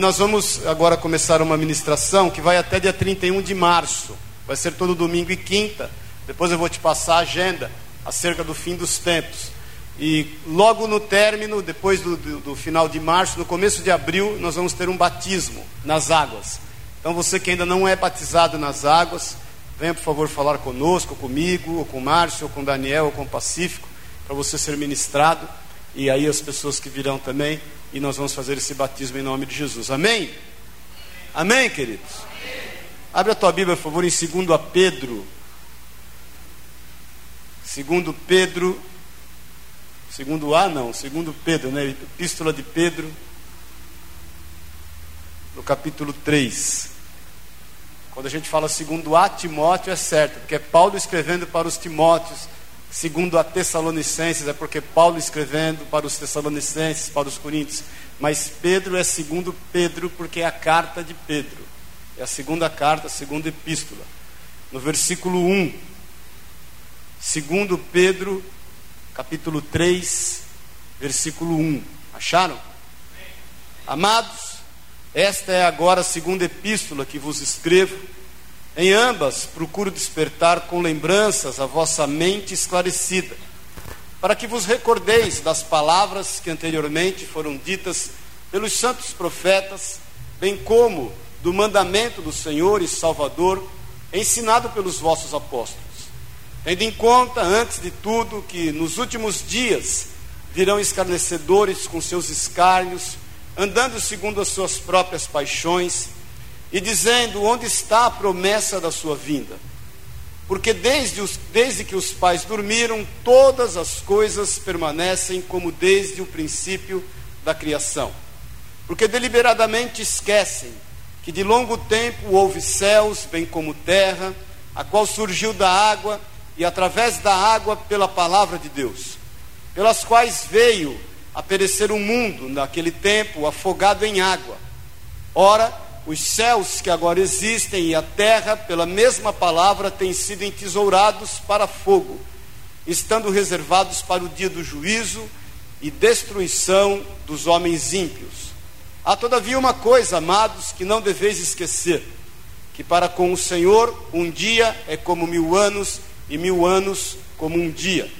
Nós vamos agora começar uma ministração que vai até dia 31 de março. Vai ser todo domingo e quinta. Depois eu vou te passar a agenda acerca do fim dos tempos. E logo no término, depois do, do, do, final de março, no começo de abril, nós vamos ter um batismo nas águas. Então você que ainda não é batizado nas águas, venha por favor falar conosco, comigo, ou com Márcio, ou com Daniel, ou com o Pacífico, para você ser ministrado. E aí as pessoas que virão também e nós vamos fazer esse batismo em nome de Jesus. Amém? Amém, queridos? Abre a tua Bíblia, por favor, em 2 Pedro. 2 Pedro. Segundo A, não, segundo Pedro, né? Epístola de Pedro, no capítulo 3. Quando a gente fala segundo A, Timóteo é certo, porque é Paulo escrevendo para os Timóteos Segundo a Tessalonicenses, é porque Paulo escrevendo para os Tessalonicenses, para os Coríntios. Mas Pedro é segundo Pedro, porque é a carta de Pedro. É a segunda carta, a segunda epístola. No versículo 1, segundo Pedro, capítulo 3, versículo 1. Acharam? Amados, esta é agora a segunda epístola que vos escrevo em ambas, procuro despertar com lembranças a vossa mente esclarecida, para que vos recordeis das palavras que anteriormente foram ditas pelos santos profetas, bem como do mandamento do Senhor e Salvador, ensinado pelos vossos apóstolos. Tendo em conta, antes de tudo, que nos últimos dias virão escarnecedores com seus escárnios, andando segundo as suas próprias paixões, e dizendo: Onde está a promessa da sua vinda? Porque desde, os, desde que os pais dormiram, todas as coisas permanecem como desde o princípio da criação. Porque deliberadamente esquecem que de longo tempo houve céus, bem como terra, a qual surgiu da água e através da água pela palavra de Deus, pelas quais veio a perecer o mundo naquele tempo afogado em água. Ora, os céus que agora existem e a terra, pela mesma palavra, têm sido entesourados para fogo, estando reservados para o dia do juízo e destruição dos homens ímpios. Há todavia uma coisa, amados, que não deveis esquecer: que para com o Senhor um dia é como mil anos, e mil anos como um dia.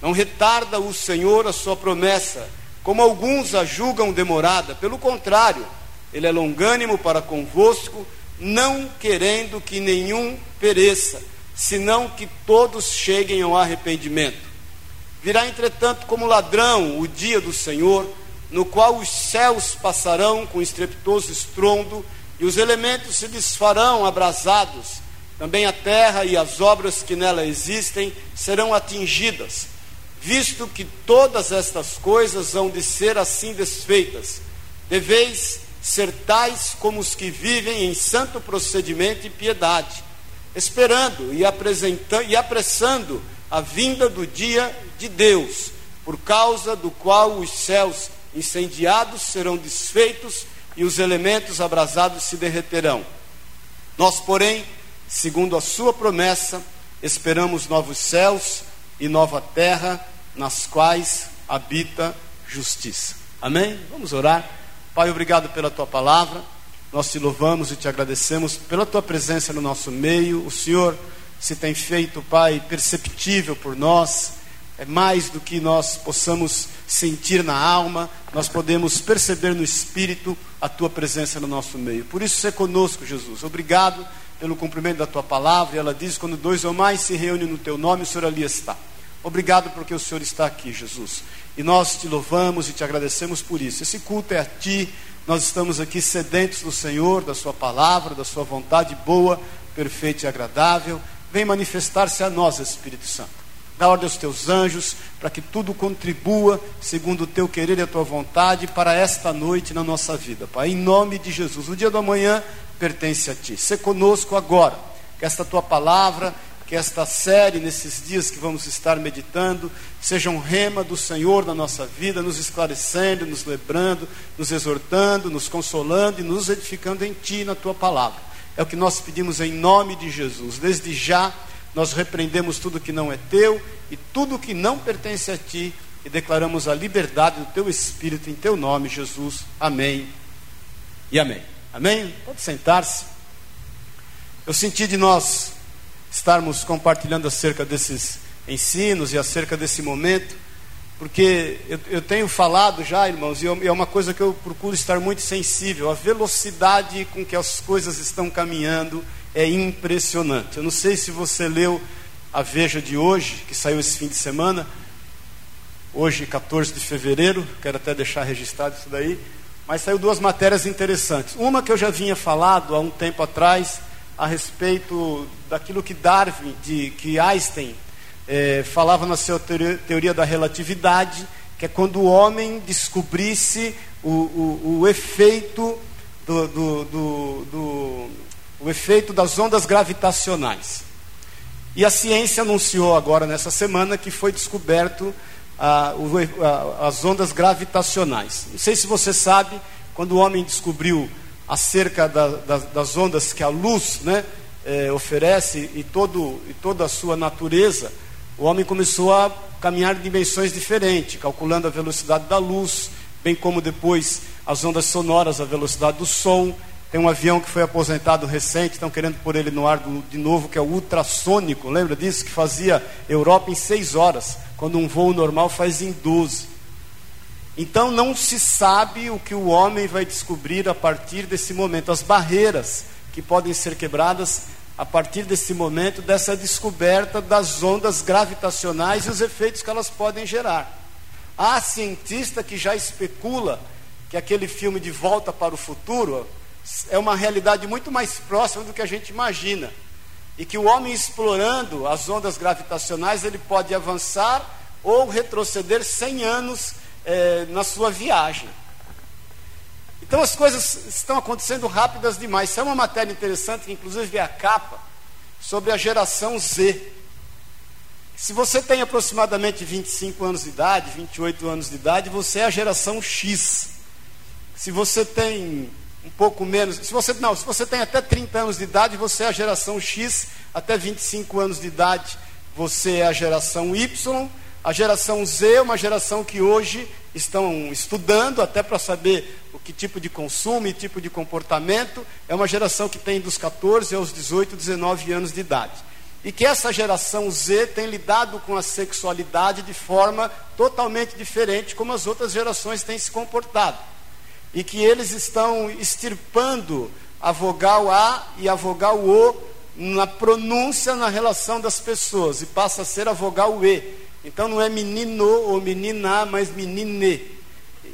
Não retarda o Senhor a sua promessa, como alguns a julgam demorada, pelo contrário, ele é longânimo para convosco, não querendo que nenhum pereça, senão que todos cheguem ao arrependimento. Virá, entretanto, como ladrão o dia do Senhor, no qual os céus passarão com estrepitoso estrondo e os elementos se desfarão abrasados. Também a terra e as obras que nela existem serão atingidas, visto que todas estas coisas hão de ser assim desfeitas. Deveis ser tais como os que vivem em santo procedimento e piedade, esperando e, apresentando, e apressando a vinda do dia de Deus, por causa do qual os céus incendiados serão desfeitos e os elementos abrasados se derreterão. Nós, porém, segundo a sua promessa, esperamos novos céus e nova terra, nas quais habita justiça. Amém? Vamos orar. Pai, obrigado pela tua palavra. Nós te louvamos e te agradecemos pela tua presença no nosso meio. O Senhor se tem feito, Pai, perceptível por nós. É mais do que nós possamos sentir na alma, nós podemos perceber no espírito a tua presença no nosso meio. Por isso, ser conosco, Jesus. Obrigado pelo cumprimento da tua palavra. E ela diz: quando dois ou mais se reúnem no teu nome, o Senhor ali está. Obrigado porque o Senhor está aqui, Jesus. E nós te louvamos e te agradecemos por isso. Esse culto é a Ti. Nós estamos aqui sedentos do Senhor, da Sua palavra, da Sua vontade boa, perfeita e agradável. Vem manifestar-se a nós, Espírito Santo. Dá ordem aos teus anjos para que tudo contribua segundo o teu querer e a tua vontade para esta noite na nossa vida, Pai. Em nome de Jesus. O dia do amanhã pertence a Ti. Se conosco agora. Que esta tua palavra que esta série, nesses dias que vamos estar meditando, seja um rema do Senhor na nossa vida, nos esclarecendo, nos lembrando, nos exortando, nos consolando e nos edificando em Ti, na Tua palavra. É o que nós pedimos em nome de Jesus. Desde já, nós repreendemos tudo que não é Teu e tudo que não pertence a Ti e declaramos a liberdade do Teu Espírito em Teu nome, Jesus. Amém e amém. Amém? Pode sentar-se. Eu senti de nós estarmos compartilhando acerca desses ensinos e acerca desse momento, porque eu, eu tenho falado já, irmãos, e é uma coisa que eu procuro estar muito sensível. A velocidade com que as coisas estão caminhando é impressionante. Eu não sei se você leu a Veja de hoje, que saiu esse fim de semana, hoje, 14 de fevereiro, quero até deixar registrado isso daí, mas saiu duas matérias interessantes. Uma que eu já vinha falado há um tempo atrás, a respeito daquilo que Darwin, de, que Einstein é, falava na sua teoria, teoria, da relatividade, que é quando o homem descobrisse o, o, o efeito do, do, do, do, o efeito das ondas gravitacionais. E a ciência anunciou agora nessa semana que foi descoberto o, ah, as ondas gravitacionais. Não sei se você sabe, quando o homem descobriu acerca da, da, das ondas que a luz né, eh, oferece e, todo, e toda a sua natureza, o homem começou a caminhar em dimensões diferentes, calculando a velocidade da luz, bem como depois as ondas sonoras, a velocidade do som. Tem um avião que foi aposentado recente, estão querendo pôr ele no ar de novo, que é o ultrassônico, lembra disso? Que fazia Europa em seis horas, quando um voo normal faz em 12. Então não se sabe o que o homem vai descobrir a partir desse momento, as barreiras que podem ser quebradas a partir desse momento, dessa descoberta das ondas gravitacionais e os efeitos que elas podem gerar. Há cientista que já especula que aquele filme de Volta para o Futuro é uma realidade muito mais próxima do que a gente imagina. E que o homem explorando as ondas gravitacionais, ele pode avançar ou retroceder 100 anos é, na sua viagem. Então as coisas estão acontecendo rápidas demais. Isso é uma matéria interessante, que inclusive é a capa, sobre a geração Z. Se você tem aproximadamente 25 anos de idade, 28 anos de idade, você é a geração X. Se você tem um pouco menos, se você não, se você tem até 30 anos de idade, você é a geração X, até 25 anos de idade, você é a geração Y a geração Z é uma geração que hoje estão estudando até para saber o que tipo de consumo e tipo de comportamento. É uma geração que tem dos 14 aos 18, 19 anos de idade. E que essa geração Z tem lidado com a sexualidade de forma totalmente diferente como as outras gerações têm se comportado. E que eles estão extirpando a vogal A e a vogal O na pronúncia na relação das pessoas e passa a ser a vogal E então não é menino ou menina, mas menine.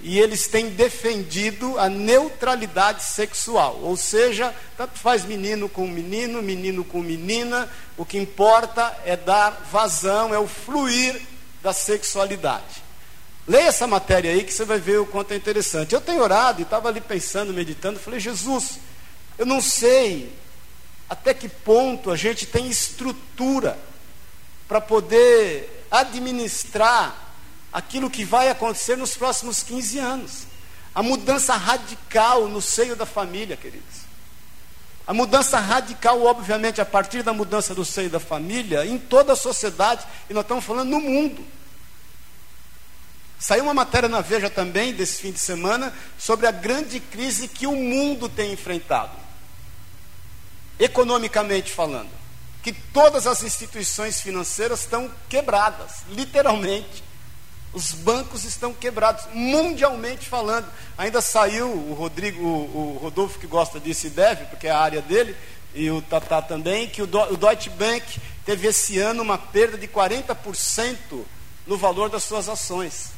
E eles têm defendido a neutralidade sexual, ou seja, tanto faz menino com menino, menino com menina, o que importa é dar vazão, é o fluir da sexualidade. Leia essa matéria aí que você vai ver o quanto é interessante. Eu tenho orado e estava ali pensando, meditando, falei, Jesus, eu não sei até que ponto a gente tem estrutura para poder administrar aquilo que vai acontecer nos próximos 15 anos. A mudança radical no seio da família, queridos. A mudança radical, obviamente, a partir da mudança do seio da família, em toda a sociedade, e nós estamos falando no mundo. Saiu uma matéria na Veja também, desse fim de semana, sobre a grande crise que o mundo tem enfrentado, economicamente falando que todas as instituições financeiras estão quebradas, literalmente. Os bancos estão quebrados, mundialmente falando. Ainda saiu o Rodrigo, o, Rodolfo que gosta disso e deve, porque é a área dele, e o Tatá também, que o, o Deutsche Bank teve esse ano uma perda de 40% no valor das suas ações.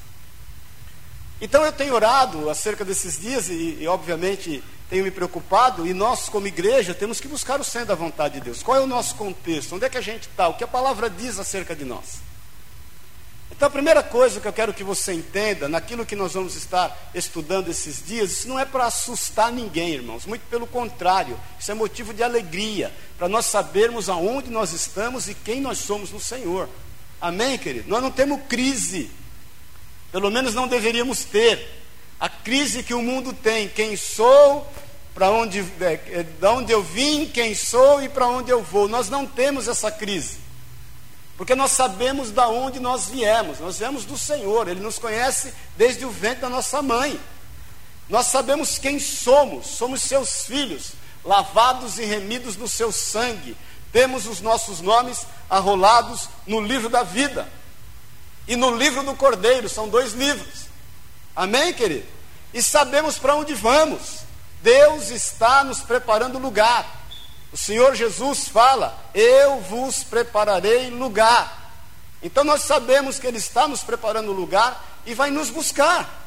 Então eu tenho orado acerca desses dias e, e obviamente tenho me preocupado, e nós, como igreja, temos que buscar o centro da vontade de Deus. Qual é o nosso contexto? Onde é que a gente está? O que a palavra diz acerca de nós? Então, a primeira coisa que eu quero que você entenda, naquilo que nós vamos estar estudando esses dias, isso não é para assustar ninguém, irmãos, muito pelo contrário, isso é motivo de alegria, para nós sabermos aonde nós estamos e quem nós somos no Senhor. Amém, querido? Nós não temos crise, pelo menos não deveríamos ter. A crise que o mundo tem, quem sou, para onde, é, é, de onde eu vim, quem sou e para onde eu vou. Nós não temos essa crise. Porque nós sabemos da onde nós viemos. Nós viemos do Senhor, Ele nos conhece desde o ventre da nossa mãe. Nós sabemos quem somos, somos seus filhos, lavados e remidos no seu sangue. Temos os nossos nomes arrolados no livro da vida e no livro do Cordeiro, são dois livros. Amém, querido? E sabemos para onde vamos. Deus está nos preparando lugar. O Senhor Jesus fala: Eu vos prepararei lugar. Então nós sabemos que Ele está nos preparando lugar e vai nos buscar.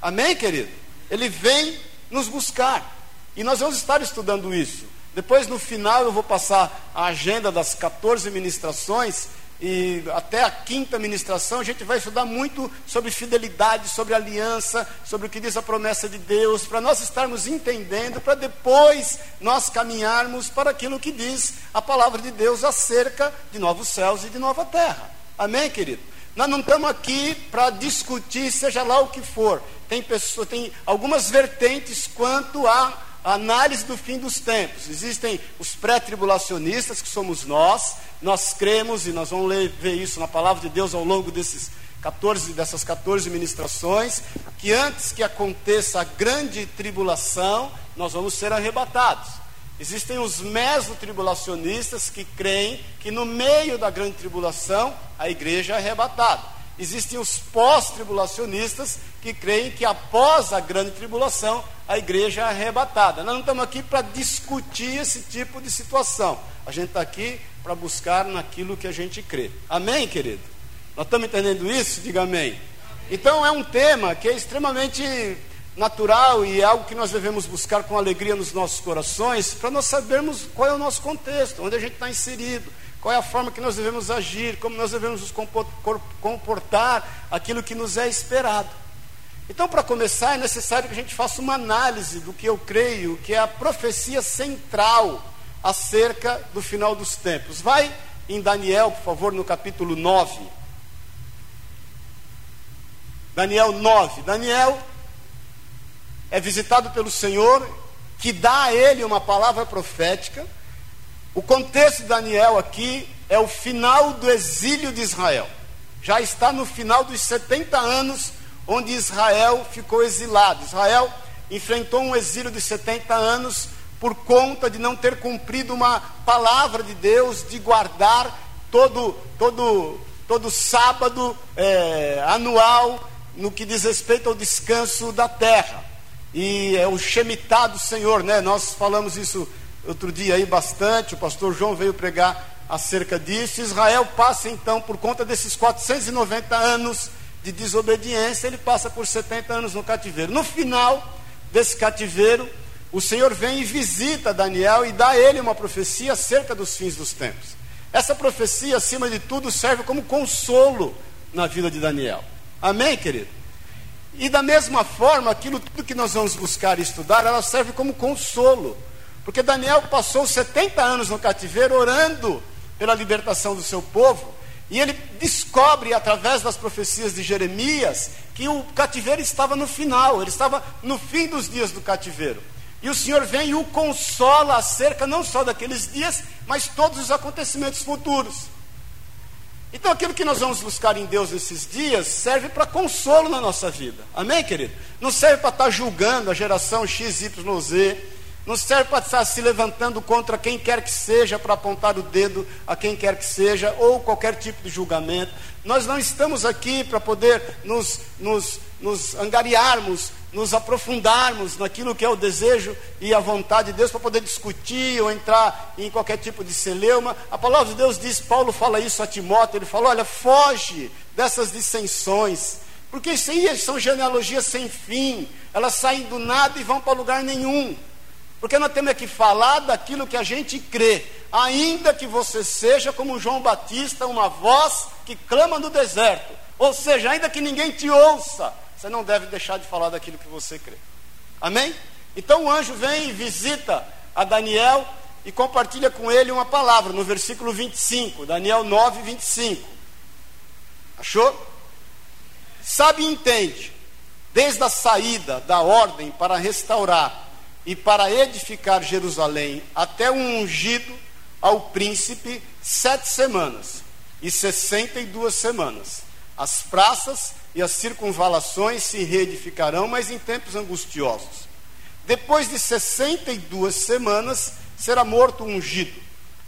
Amém, querido? Ele vem nos buscar. E nós vamos estar estudando isso. Depois, no final, eu vou passar a agenda das 14 ministrações. E até a quinta ministração a gente vai estudar muito sobre fidelidade, sobre aliança, sobre o que diz a promessa de Deus, para nós estarmos entendendo, para depois nós caminharmos para aquilo que diz a palavra de Deus acerca de novos céus e de nova terra. Amém, querido? Nós não estamos aqui para discutir, seja lá o que for. Tem, pessoa, tem algumas vertentes quanto à análise do fim dos tempos. Existem os pré-tribulacionistas, que somos nós, nós cremos, e nós vamos ler, ver isso na palavra de Deus ao longo desses 14, dessas 14 ministrações, que antes que aconteça a grande tribulação, nós vamos ser arrebatados. Existem os mesotribulacionistas que creem que no meio da grande tribulação a igreja é arrebatada. Existem os pós-tribulacionistas que creem que após a grande tribulação a igreja é arrebatada. Nós não estamos aqui para discutir esse tipo de situação. A gente está aqui para buscar naquilo que a gente crê. Amém, querido? Nós estamos entendendo isso? Diga amém. Então é um tema que é extremamente natural e é algo que nós devemos buscar com alegria nos nossos corações, para nós sabermos qual é o nosso contexto, onde a gente está inserido, qual é a forma que nós devemos agir, como nós devemos nos comportar, aquilo que nos é esperado. Então, para começar, é necessário que a gente faça uma análise do que eu creio que é a profecia central acerca do final dos tempos. Vai em Daniel, por favor, no capítulo 9. Daniel 9. Daniel é visitado pelo Senhor, que dá a ele uma palavra profética. O contexto de Daniel aqui é o final do exílio de Israel. Já está no final dos 70 anos onde Israel ficou exilado. Israel enfrentou um exílio de 70 anos por conta de não ter cumprido uma palavra de Deus de guardar todo todo todo sábado é, anual no que diz respeito ao descanso da terra e é o Shemitah do Senhor, né? Nós falamos isso outro dia aí bastante, o pastor João veio pregar acerca disso. Israel passa então, por conta desses 490 anos de desobediência, ele passa por 70 anos no cativeiro. No final desse cativeiro, o Senhor vem e visita Daniel e dá a ele uma profecia acerca dos fins dos tempos. Essa profecia, acima de tudo, serve como consolo na vida de Daniel. Amém, querido? E da mesma forma, aquilo tudo que nós vamos buscar e estudar, ela serve como consolo. Porque Daniel passou 70 anos no cativeiro orando pela libertação do seu povo, e ele descobre através das profecias de Jeremias que o cativeiro estava no final, ele estava no fim dos dias do cativeiro. E o Senhor vem e o consola acerca não só daqueles dias, mas todos os acontecimentos futuros. Então aquilo que nós vamos buscar em Deus nesses dias serve para consolo na nossa vida. Amém, querido? Não serve para estar julgando a geração X, Y, Z. Não serve para estar se levantando contra quem quer que seja, para apontar o dedo a quem quer que seja, ou qualquer tipo de julgamento. Nós não estamos aqui para poder nos, nos, nos angariarmos nos aprofundarmos naquilo que é o desejo e a vontade de Deus para poder discutir ou entrar em qualquer tipo de celeuma. A palavra de Deus diz, Paulo fala isso a Timóteo, ele fala: olha, foge dessas dissensões, porque isso aí são genealogias sem fim, elas saem do nada e vão para lugar nenhum. Porque nós temos que falar daquilo que a gente crê, ainda que você seja como João Batista, uma voz que clama no deserto, ou seja, ainda que ninguém te ouça, você não deve deixar de falar daquilo que você crê. Amém? Então o anjo vem e visita a Daniel e compartilha com ele uma palavra, no versículo 25, Daniel 9, 25. Achou? Sabe e entende, desde a saída da ordem para restaurar e para edificar Jerusalém até o ungido ao príncipe, sete semanas e sessenta e duas semanas As praças e as circunvalações se reedificarão, mas em tempos angustiosos. Depois de 62 semanas, será morto o ungido,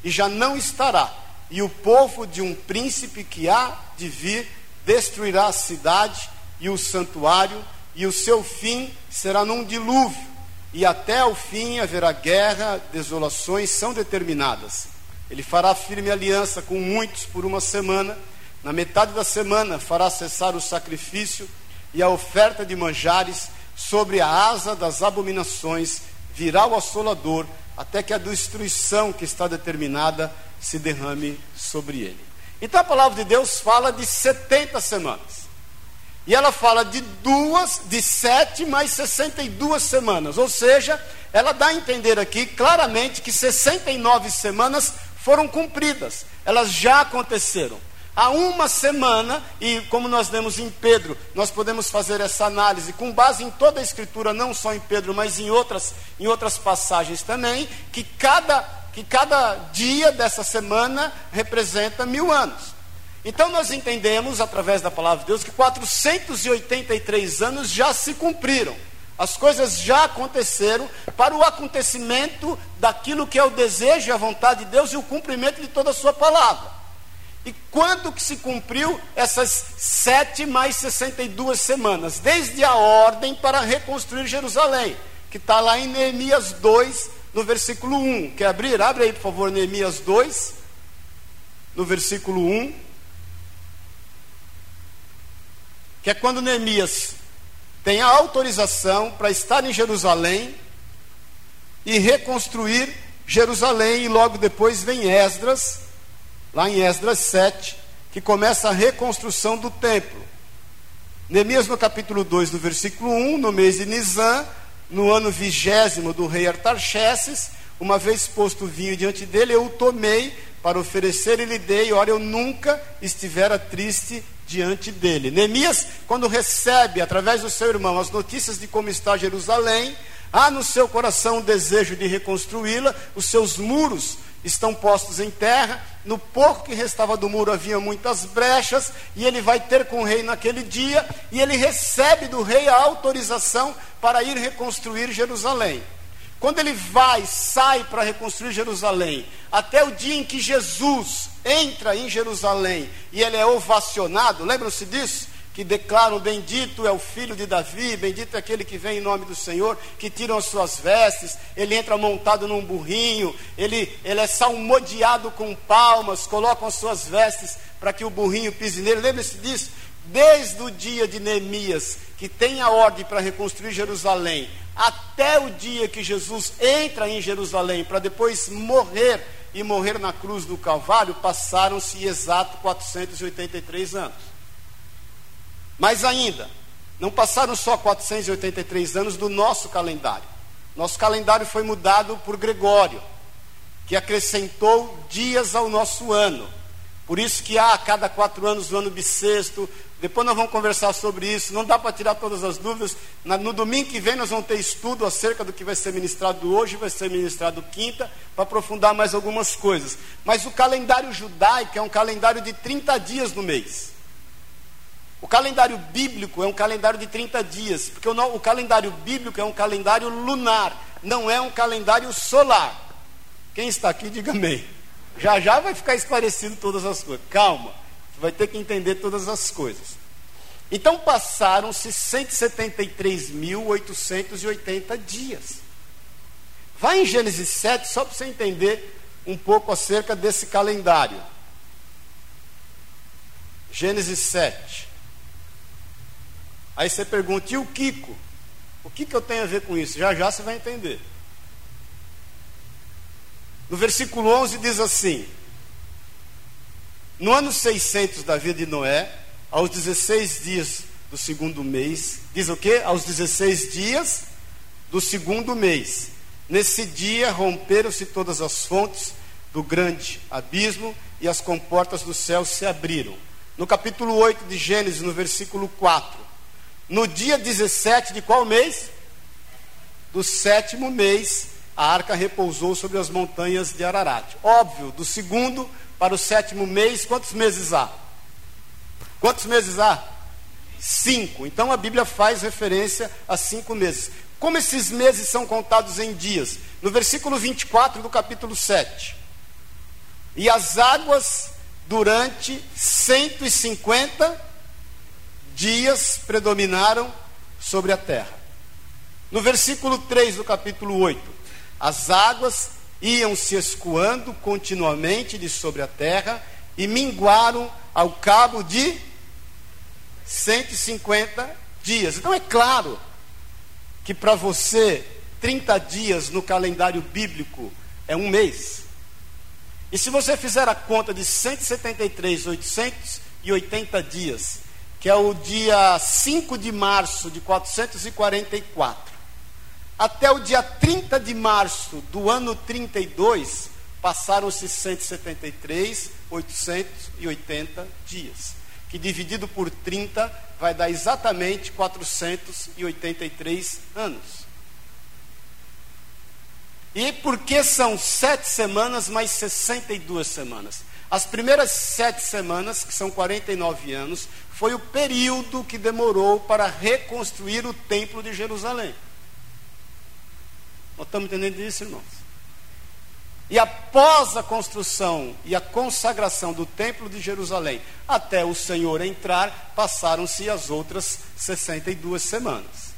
e já não estará. E o povo de um príncipe que há de vir destruirá a cidade e o santuário, e o seu fim será num dilúvio. E até o fim haverá guerra, desolações são determinadas. Ele fará firme aliança com muitos por uma semana. Na metade da semana fará cessar o sacrifício e a oferta de manjares sobre a asa das abominações virá o assolador até que a destruição que está determinada se derrame sobre ele. Então a palavra de Deus fala de 70 semanas. E ela fala de duas, de sete mais 62 semanas. Ou seja, ela dá a entender aqui claramente que 69 semanas foram cumpridas, elas já aconteceram. Há uma semana, e como nós lemos em Pedro, nós podemos fazer essa análise com base em toda a Escritura, não só em Pedro, mas em outras, em outras passagens também, que cada, que cada dia dessa semana representa mil anos. Então nós entendemos, através da palavra de Deus, que 483 anos já se cumpriram. As coisas já aconteceram para o acontecimento daquilo que é o desejo e a vontade de Deus e o cumprimento de toda a sua palavra. E quando que se cumpriu essas sete mais 62 semanas? Desde a ordem para reconstruir Jerusalém, que está lá em Neemias 2, no versículo 1. Quer abrir? Abre aí, por favor, Neemias 2, no versículo 1. Que é quando Neemias tem a autorização para estar em Jerusalém e reconstruir Jerusalém, e logo depois vem Esdras lá em Esdras 7, que começa a reconstrução do templo. Neemias, no capítulo 2, no versículo 1, no mês de Nisan, no ano vigésimo do rei Artaxerxes, uma vez posto o vinho diante dele, eu o tomei para oferecer e lhe dei, ora, eu nunca estivera triste diante dele. Neemias, quando recebe, através do seu irmão, as notícias de como está Jerusalém, há no seu coração o desejo de reconstruí-la, os seus muros estão postos em terra, no pouco que restava do muro havia muitas brechas, e ele vai ter com o rei naquele dia, e ele recebe do rei a autorização para ir reconstruir Jerusalém. Quando ele vai, sai para reconstruir Jerusalém, até o dia em que Jesus entra em Jerusalém e ele é ovacionado, lembram-se disso? que declaram: Bendito é o filho de Davi, bendito é aquele que vem em nome do Senhor, que tiram as suas vestes, ele entra montado num burrinho, ele, ele é salmodiado com palmas, colocam as suas vestes para que o burrinho pise nele. Lembre-se disso, desde o dia de Neemias, que tem a ordem para reconstruir Jerusalém, até o dia que Jesus entra em Jerusalém para depois morrer e morrer na cruz do Calvário, passaram-se exato 483 anos. Mais ainda, não passaram só 483 anos do nosso calendário. Nosso calendário foi mudado por Gregório, que acrescentou dias ao nosso ano. Por isso que há a cada quatro anos o ano bissexto. Depois nós vamos conversar sobre isso. Não dá para tirar todas as dúvidas. No domingo que vem nós vamos ter estudo acerca do que vai ser ministrado hoje, vai ser ministrado quinta, para aprofundar mais algumas coisas. Mas o calendário judaico é um calendário de 30 dias no mês. O calendário bíblico é um calendário de 30 dias, porque o, calendário bíblico é um calendário lunar, não é um calendário solar. Quem está aqui, diga amém. Já já vai ficar esclarecido todas as coisas. Calma, você vai ter que entender todas as coisas. Então passaram-se 173.880 dias. Vai em Gênesis 7, só para você entender um pouco acerca desse calendário. Gênesis 7. Aí você pergunta, e o Kiko? O que, que eu tenho a ver com isso? Já já você vai entender. No versículo 11 diz assim: No ano 600 da vida de Noé, aos 16 dias do segundo mês, diz o quê? Aos 16 dias do segundo mês. Nesse dia romperam-se todas as fontes do grande abismo e as comportas do céu se abriram. No capítulo 8 de Gênesis, no versículo 4, no dia 17 de qual mês? Do sétimo mês, a arca repousou sobre as montanhas de Ararat. Óbvio, do segundo para o sétimo mês, quantos meses há? Quantos meses há? Cinco. Então a Bíblia faz referência a cinco meses. Como esses meses são contados em dias? No versículo 24 do capítulo 7. E as águas durante 150 dias predominaram sobre a terra. No versículo 3 do capítulo 8, as águas iam se escoando continuamente de sobre a terra e minguaram ao cabo de 150 dias. Então é claro que para você 30 dias no calendário bíblico é um mês. E se você fizer a conta de 173, 880 dias, que é o dia 5 de março de 444, até o dia 30 de março do ano 32, passaram-se 173, 880 dias. Que dividido por 30 vai dar exatamente 483 anos. E por que são sete semanas mais 62 semanas? As primeiras sete semanas, que são 49 anos, foi o período que demorou para reconstruir o templo de Jerusalém. Nós estamos entendendo isso, irmãos? E após a construção e a consagração do Templo de Jerusalém, até o Senhor entrar, passaram-se as outras 62 semanas.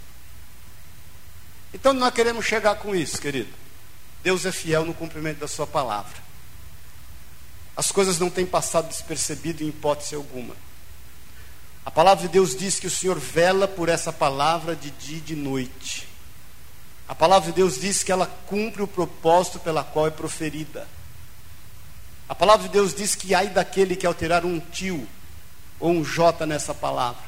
Então nós queremos chegar com isso, querido. Deus é fiel no cumprimento da Sua palavra. As coisas não têm passado despercebido em hipótese alguma. A palavra de Deus diz que o Senhor vela por essa palavra de dia e de noite. A palavra de Deus diz que ela cumpre o propósito pela qual é proferida. A palavra de Deus diz que ai daquele que alterar um tio ou um J nessa palavra.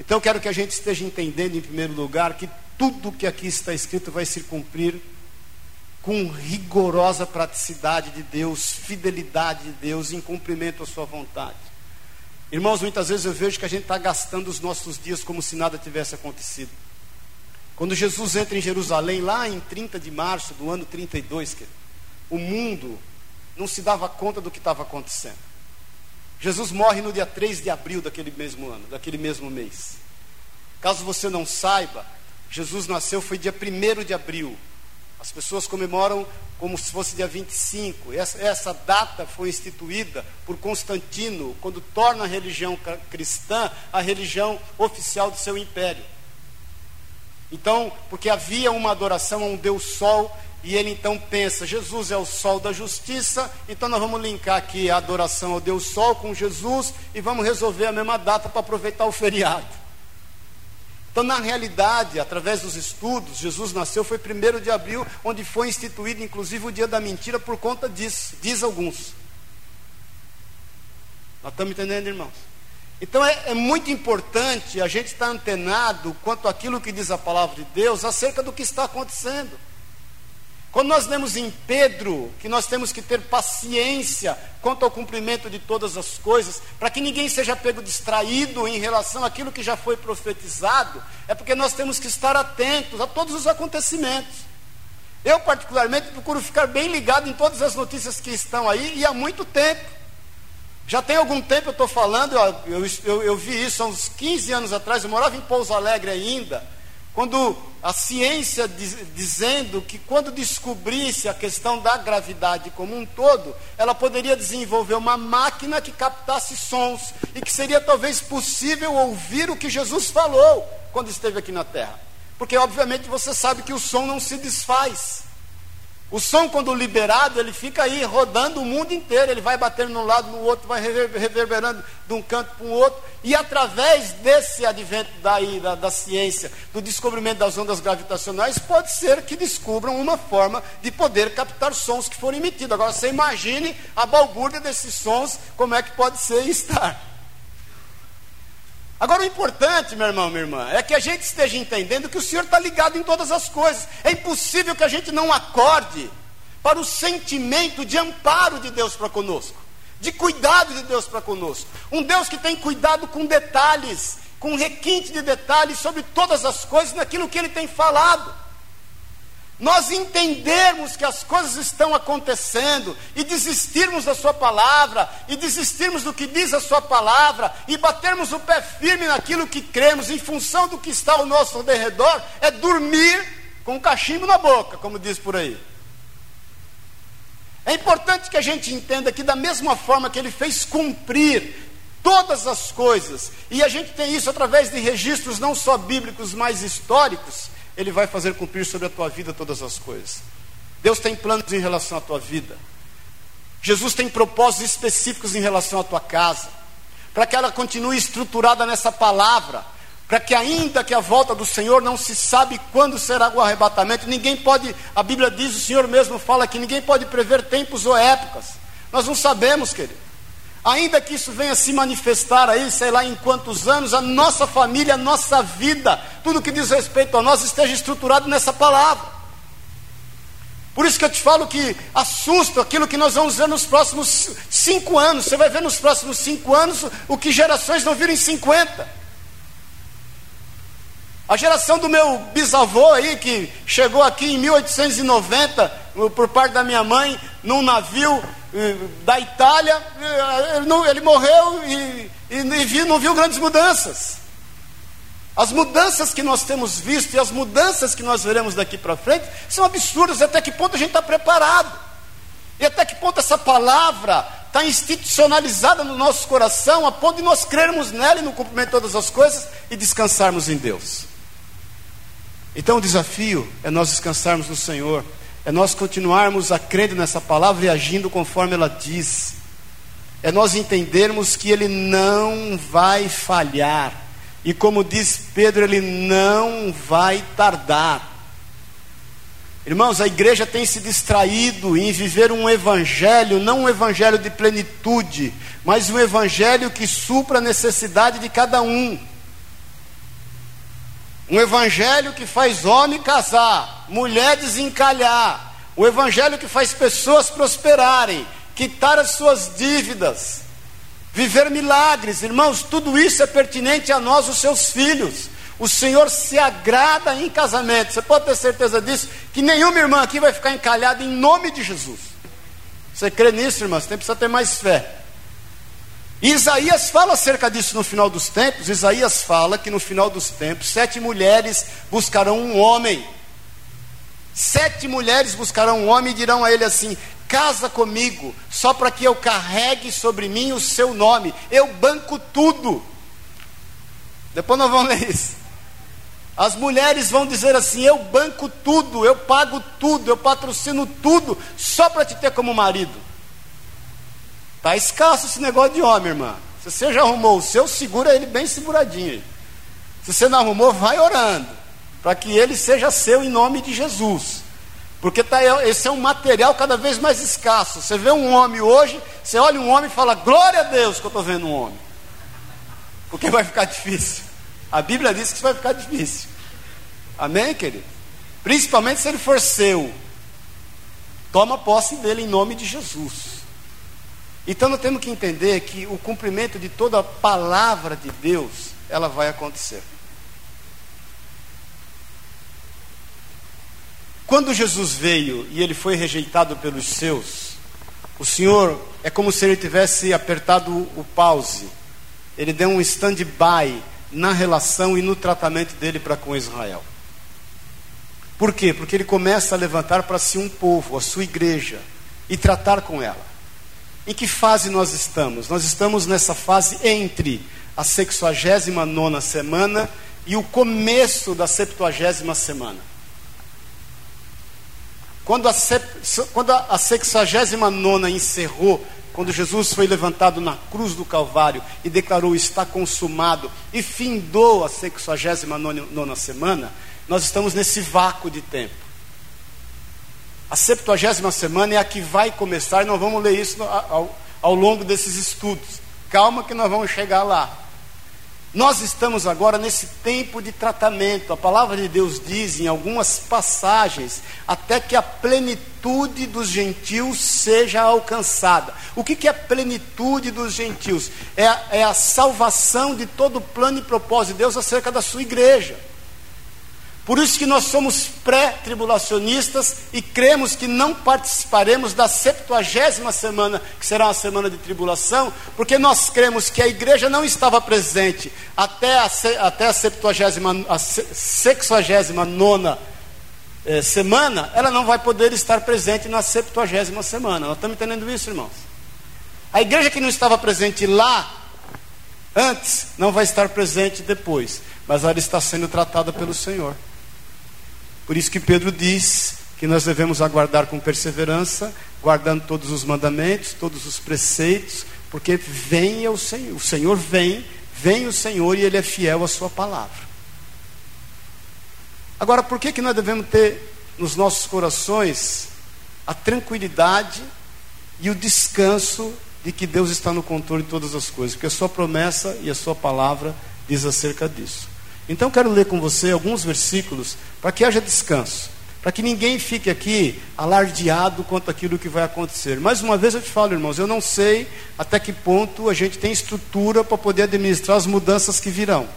Então quero que a gente esteja entendendo, em primeiro lugar, que tudo que aqui está escrito vai se cumprir com rigorosa praticidade de Deus, fidelidade de Deus, em cumprimento à Sua vontade. Irmãos, muitas vezes eu vejo que a gente está gastando os nossos dias como se nada tivesse acontecido. Quando Jesus entra em Jerusalém, lá em 30 de março do ano 32, o mundo não se dava conta do que estava acontecendo. Jesus morre no dia 3 de abril daquele mesmo ano, daquele mesmo mês. Caso você não saiba, Jesus nasceu foi dia 1 de abril. As pessoas comemoram como se fosse dia 25. Essa, essa data foi instituída por Constantino, quando torna a religião cristã a religião oficial do seu império. Então, porque havia uma adoração a um Deus Sol, e ele então pensa: Jesus é o Sol da justiça, então nós vamos linkar aqui a adoração ao Deus Sol com Jesus e vamos resolver a mesma data para aproveitar o feriado. Então, na realidade, através dos estudos, Jesus nasceu foi 1 de abril, onde foi instituído inclusive o dia da mentira por conta disso, diz alguns. Nós estamos entendendo, irmãos? Então é, é, muito importante a gente estar antenado quanto àquilo que diz a palavra de Deus acerca do que está acontecendo. Quando nós lemos em Pedro que nós temos que ter paciência quanto ao cumprimento de todas as coisas, para que ninguém seja pego distraído em relação àquilo que já foi profetizado, é porque nós temos que estar atentos a todos os acontecimentos. Eu, particularmente, procuro ficar bem ligado em todas as notícias que estão aí e há muito tempo. Já tem algum tempo eu estou falando, eu, eu, eu, vi isso há uns 15 anos atrás, eu morava em Pouso Alegre ainda, quando a ciência diz, dizendo que quando descobrisse a questão da gravidade como um todo, ela poderia desenvolver uma máquina que captasse sons e que seria talvez possível ouvir o que Jesus falou quando esteve aqui na Terra. Porque obviamente você sabe que o som não se desfaz. O som, quando liberado, ele fica aí rodando o mundo inteiro. Ele vai batendo num lado, no outro, vai reverberando de um canto para o outro. E através desse advento daí, da, da ciência, do descobrimento das ondas gravitacionais, pode ser que descubram uma forma de poder captar sons que foram emitidos. Agora, você imagine a balbúrdia desses sons, como é que pode ser e estar. Agora, o importante, meu irmão, minha irmã, é que a gente esteja entendendo que o Senhor está ligado em todas as coisas. É impossível que a gente não acorde para o sentimento de amparo de Deus para conosco, de cuidado de Deus para conosco. Um Deus que tem cuidado com detalhes, com requinte de detalhes sobre todas as coisas naquilo que Ele tem falado. Nós entendermos que as coisas estão acontecendo e desistirmos da Sua palavra, e desistirmos do que diz a Sua palavra, e batermos o pé firme naquilo que cremos, em função do que está ao nosso derredor, é dormir com um cachimbo na boca, como diz por aí. É importante que a gente entenda que, da mesma forma que Ele fez cumprir todas as coisas, e a gente tem isso através de registros não só bíblicos, mas históricos ele vai fazer cumprir sobre a tua vida todas as coisas. Deus tem planos em relação à tua vida. Jesus tem propósitos específicos em relação à tua casa, para que ela continue estruturada nessa palavra, para que ainda que a volta do Senhor não se sabe quando será o arrebatamento, ninguém pode, a Bíblia diz, o Senhor mesmo fala que ninguém pode prever tempos ou épocas. Nós não sabemos, querido. Ainda que isso venha se manifestar aí, sei lá em quantos anos, a nossa família, a nossa vida, tudo que diz respeito a nós esteja estruturado nessa palavra. Por isso que eu te falo que assusta aquilo que nós vamos ver nos próximos cinco anos. Você vai ver nos próximos cinco anos o que gerações não viram em 50. A geração do meu bisavô aí, que chegou aqui em 1890, por parte da minha mãe, num navio da Itália, ele, não, ele morreu e, e, e não viu grandes mudanças. As mudanças que nós temos visto e as mudanças que nós veremos daqui para frente são absurdas. Até que ponto a gente está preparado? E até que ponto essa palavra está institucionalizada no nosso coração, a ponto de nós crermos nela e no cumprimento de todas as coisas e descansarmos em Deus. Então o desafio é nós descansarmos no Senhor é nós continuarmos a crer nessa palavra e agindo conforme ela diz. É nós entendermos que ele não vai falhar. E como diz Pedro, ele não vai tardar. Irmãos, a igreja tem se distraído em viver um evangelho, não um evangelho de plenitude, mas um evangelho que supra a necessidade de cada um. Um evangelho que faz homem casar, mulher desencalhar. Um evangelho que faz pessoas prosperarem, quitar as suas dívidas, viver milagres. Irmãos, tudo isso é pertinente a nós, os seus filhos. O Senhor se agrada em casamento. Você pode ter certeza disso, que nenhuma irmã aqui vai ficar encalhada em nome de Jesus. Você crê nisso, irmãos? Você precisa ter mais fé. Isaías fala acerca disso no final dos tempos. Isaías fala que no final dos tempos, sete mulheres buscarão um homem. Sete mulheres buscarão um homem e dirão a ele assim: Casa comigo, só para que eu carregue sobre mim o seu nome. Eu banco tudo. Depois nós vamos ler isso. As mulheres vão dizer assim: Eu banco tudo, eu pago tudo, eu patrocino tudo, só para te ter como marido. Está escasso esse negócio de homem, irmã. Se você já arrumou o seu, segura ele bem seguradinho. Se você não arrumou, vai orando. Para que ele seja seu em nome de Jesus. Porque tá, esse é um material cada vez mais escasso. Você vê um homem hoje, você olha um homem e fala, glória a Deus que eu estou vendo um homem. Porque vai ficar difícil. A Bíblia diz que isso vai ficar difícil. Amém, querido? Principalmente se ele for seu. Toma posse dele em nome de Jesus. Então nós temos que entender que o cumprimento de toda a palavra de Deus, ela vai acontecer. Quando Jesus veio e ele foi rejeitado pelos seus, o Senhor é como se ele tivesse apertado o pause. Ele deu um stand-by na relação e no tratamento dele para com Israel. Por quê? Porque ele começa a levantar para si um povo, a sua igreja, e tratar com ela. Em que fase nós estamos? Nós estamos nessa fase entre a 69 semana e o começo da 70 semana. Quando a, quando a 69 encerrou, quando Jesus foi levantado na cruz do Calvário e declarou está consumado e findou a 69 semana, nós estamos nesse vácuo de tempo. A septuagésima semana é a que vai começar, e nós vamos ler isso ao, ao longo desses estudos. Calma que nós vamos chegar lá. Nós estamos agora nesse tempo de tratamento. A palavra de Deus diz em algumas passagens, até que a plenitude dos gentios seja alcançada. O que, que é a plenitude dos gentios? É é a salvação de todo o plano e propósito de Deus acerca da sua igreja. Por isso que nós somos pré-tribulacionistas e cremos que não participaremos da septuagésima semana, que será uma semana de tribulação, porque nós cremos que a igreja não estava presente até a, até a sexagésima nona eh, semana, ela não vai poder estar presente na septuagésima semana. Nós estamos entendendo isso, irmãos? A igreja que não estava presente lá, antes, não vai estar presente depois, mas ela está sendo tratada pelo Senhor. Por isso que Pedro diz que nós devemos aguardar com perseverança, guardando todos os mandamentos, todos os preceitos, porque vem o Senhor, o Senhor vem, vem o Senhor e Ele é fiel à Sua palavra. Agora, por que, que nós devemos ter nos nossos corações a tranquilidade e o descanso de que Deus está no controle de todas as coisas? Porque a Sua promessa e a Sua palavra diz acerca disso. Então quero ler com você alguns versículos para que haja descanso, para que ninguém fique aqui alardeado quanto aquilo que vai acontecer. Mais uma vez eu te falo, irmãos, eu não sei até que ponto a gente tem estrutura para poder administrar as mudanças que virão.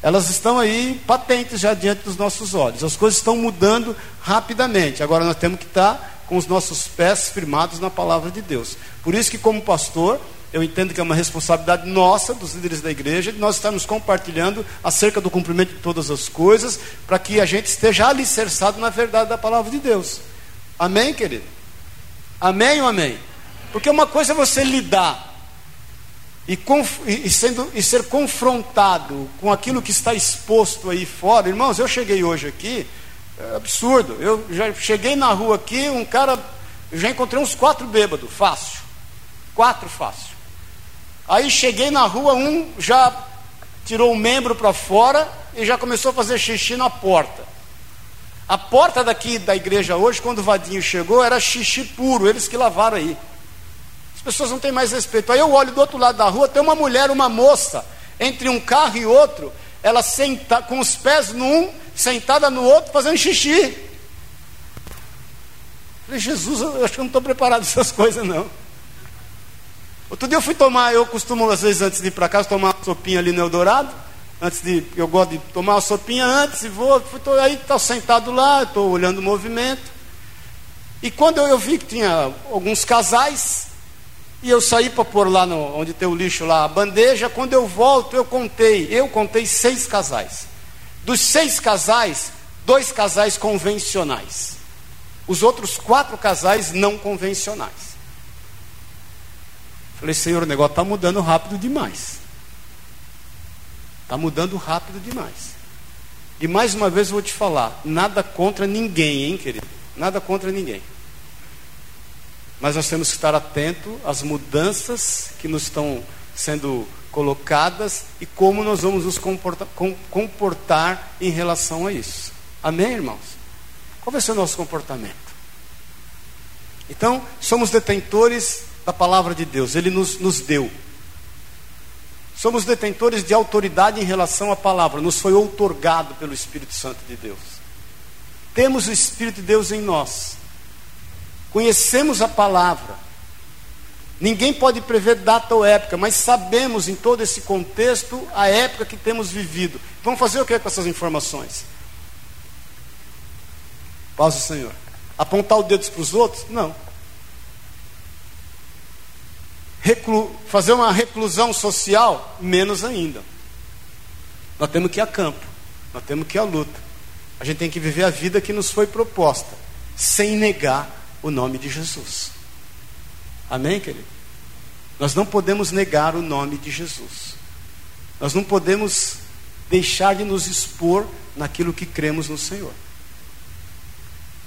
Elas estão aí patentes já diante dos nossos olhos. As coisas estão mudando rapidamente. Agora nós temos que estar com os nossos pés firmados na palavra de Deus. Por isso que como pastor, eu entendo que é uma responsabilidade nossa, dos líderes da igreja, de nós estarmos compartilhando acerca do cumprimento de todas as coisas, para que a gente esteja alicerçado na verdade da palavra de Deus. Amém, querido? Amém ou amém? Porque uma coisa é você lidar e, e, sendo, e ser confrontado com aquilo que está exposto aí fora. Irmãos, eu cheguei hoje aqui, é absurdo. Eu já cheguei na rua aqui, um cara, eu já encontrei uns quatro bêbados, fácil. Quatro fácil. Aí cheguei na rua, um já tirou o membro para fora e já começou a fazer xixi na porta. A porta daqui da igreja hoje, quando o Vadinho chegou, era xixi puro, eles que lavaram aí. As pessoas não têm mais respeito. Aí eu olho do outro lado da rua, tem uma mulher, uma moça, entre um carro e outro, ela senta, com os pés num, sentada no outro, fazendo xixi. falei, Jesus, eu acho que eu não estou preparado para essas coisas, não. Outro dia eu fui tomar, eu costumo às vezes antes de ir para casa tomar uma sopinha ali no Eldorado. Antes de, eu gosto de tomar uma sopinha antes e vou, fui, tô, aí estou sentado lá, estou olhando o movimento. E quando eu, eu, vi que tinha alguns casais, e eu saí para pôr lá no, onde tem o lixo lá, a bandeja, quando eu volto, eu contei, eu contei seis casais. Dos seis casais, dois casais convencionais. Os outros quatro casais não convencionais. Falei, Senhor, o negócio está mudando rápido demais. Está mudando rápido demais. E mais uma vez eu vou te falar: nada contra ninguém, hein, querido? Nada contra ninguém. Mas nós temos que estar atentos às mudanças que nos estão sendo colocadas e como nós vamos nos comportar, comportar em relação a isso. Amém, irmãos? Qual vai ser o nosso comportamento? Então, somos detentores da palavra de Deus, Ele nos, nos deu. Somos detentores de autoridade em relação à palavra, nos foi outorgado pelo Espírito Santo de Deus. Temos o Espírito de Deus em nós, conhecemos a palavra. Ninguém pode prever data ou época, mas sabemos em todo esse contexto a época que temos vivido. Vamos fazer o que com essas informações? Paz o Senhor. Apontar o dedo para os outros? Não reclu, fazer uma reclusão social, menos ainda. Nós temos que ir a campo, nós temos que ir à luta. A gente tem que viver a vida que nos foi proposta, sem negar o nome de Jesus. Amém, querido? Nós não podemos negar o nome de Jesus. Nós não podemos deixar de nos expor naquilo que cremos no Senhor.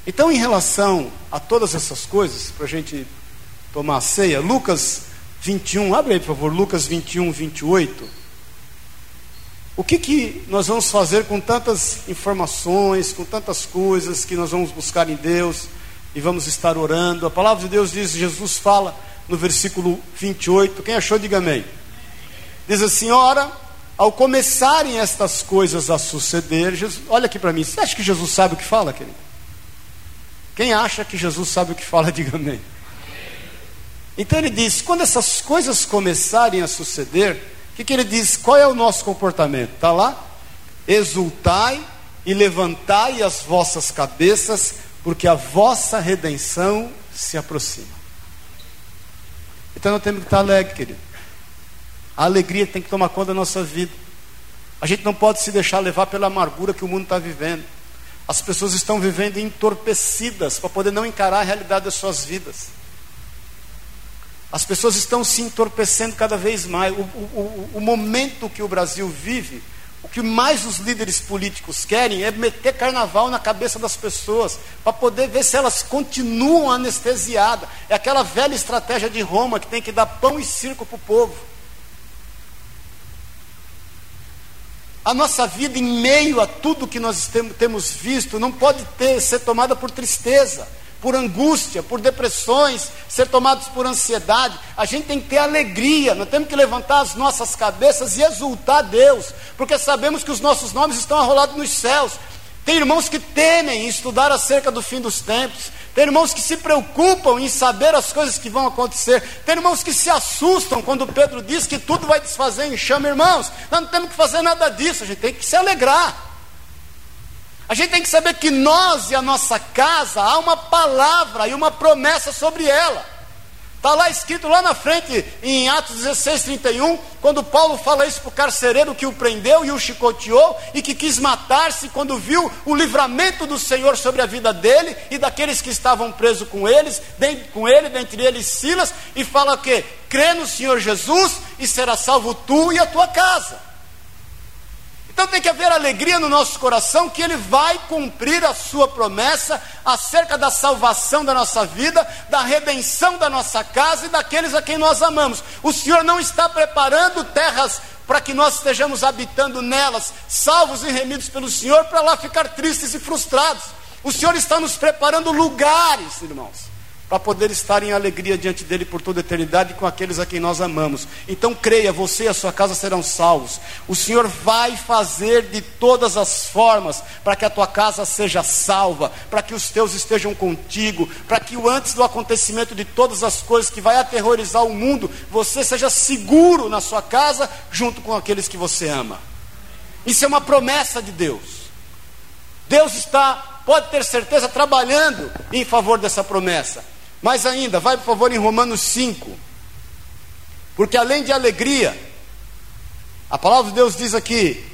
Então, em relação a todas essas coisas, para a gente tomar a ceia, Lucas 21, abre aí por favor, Lucas 21, 28. O que, que nós vamos fazer com tantas informações, com tantas coisas que nós vamos buscar em Deus e vamos estar orando? A palavra de Deus diz, Jesus fala no versículo 28, quem achou, diga amém. Diz assim: Ora, ao começarem estas coisas a suceder, Jesus, olha aqui para mim, você acha que Jesus sabe o que fala, querido? Quem acha que Jesus sabe o que fala, diga amém. Então ele diz: quando essas coisas começarem a suceder, o que, que ele diz? Qual é o nosso comportamento? Está lá? Exultai e levantai as vossas cabeças, porque a vossa redenção se aproxima. Então nós temos que estar alegre, querido. A alegria tem que tomar conta da nossa vida. A gente não pode se deixar levar pela amargura que o mundo está vivendo. As pessoas estão vivendo entorpecidas para poder não encarar a realidade das suas vidas. As pessoas estão se entorpecendo cada vez mais. O, o, o, momento que o Brasil vive, o que mais os líderes políticos querem é meter carnaval na cabeça das pessoas, para poder ver se elas continuam anestesiadas. É aquela velha estratégia de Roma que tem que dar pão e circo para o povo. A nossa vida, em meio a tudo que nós temos visto, não pode ter, ser tomada por tristeza, por angústia, por depressões, ser tomados por ansiedade. A gente tem que ter alegria, nós temos que levantar as nossas cabeças e exultar a Deus, porque sabemos que os nossos nomes estão arrolados nos céus. Tem irmãos que temem estudar acerca do fim dos tempos. Tem irmãos que se preocupam em saber as coisas que vão acontecer. Tem irmãos que se assustam quando Pedro diz que tudo vai desfazer em chama. Irmãos, nós não temos que fazer nada disso, a gente tem que se alegrar. A gente tem que saber que nós e a nossa casa há uma palavra e uma promessa sobre ela. Está lá escrito lá na frente, em Atos 16, 31, quando Paulo fala isso para o carcereiro que o prendeu e o chicoteou e que quis matar-se quando viu o livramento do Senhor sobre a vida dele e daqueles que estavam presos com eles, com ele, dentre eles Silas, e fala que crê no Senhor Jesus e será salvo tu e a tua casa. Então tem que haver alegria no nosso coração que Ele vai cumprir a Sua promessa acerca da salvação da nossa vida, da redenção da nossa casa e daqueles a quem nós amamos. O Senhor não está preparando terras para que nós estejamos habitando nelas, salvos e remidos pelo Senhor, para lá ficar tristes e frustrados. O Senhor está nos preparando lugares, irmãos para poder estar em alegria diante dele por toda a eternidade com aqueles a quem nós amamos. Então creia, você e a sua casa serão salvos. O Senhor vai fazer de todas as formas para que a tua casa seja salva, para que os teus estejam contigo, para que o antes do acontecimento de todas as coisas que vai aterrorizar o mundo, você seja seguro na sua casa junto com aqueles que você ama. Isso é uma promessa de Deus. Deus está, pode ter certeza, trabalhando em favor dessa promessa. Mais ainda, vai por favor em Romanos 5. Porque além de alegria, a palavra de Deus diz aqui,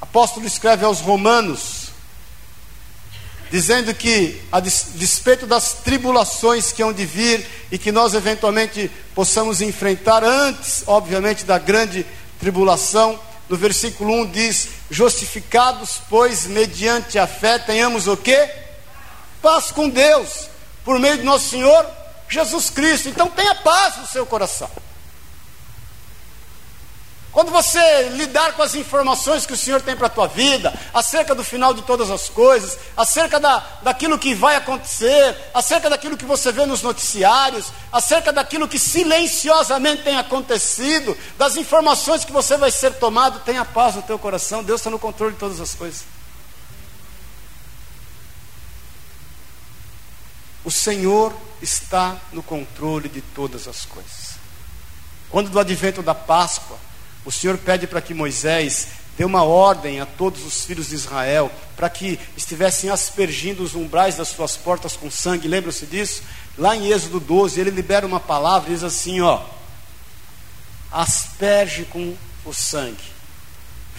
apóstolo escreve aos Romanos, dizendo que, a despeito das tribulações que hão de vir e que nós eventualmente possamos enfrentar antes, obviamente, da grande tribulação, no versículo 1 diz: Justificados, pois, mediante a fé, tenhamos o que? Paz com Deus por meio de nosso Senhor Jesus Cristo. Então tenha paz no seu coração. Quando você lidar com as informações que o Senhor tem para a tua vida, acerca do final de todas as coisas, acerca da, daquilo que vai acontecer, acerca daquilo que você vê nos noticiários, acerca daquilo que silenciosamente tem acontecido, das informações que você vai ser tomado, tenha paz no teu coração, Deus está no controle de todas as coisas. O Senhor está no controle de todas as coisas. Quando do advento da Páscoa, o Senhor pede para que Moisés dê uma ordem a todos os filhos de Israel para que estivessem aspergindo os umbrais das suas portas com sangue. Lembra-se disso? Lá em Êxodo 12, ele libera uma palavra e diz assim: ó, asperge com o sangue.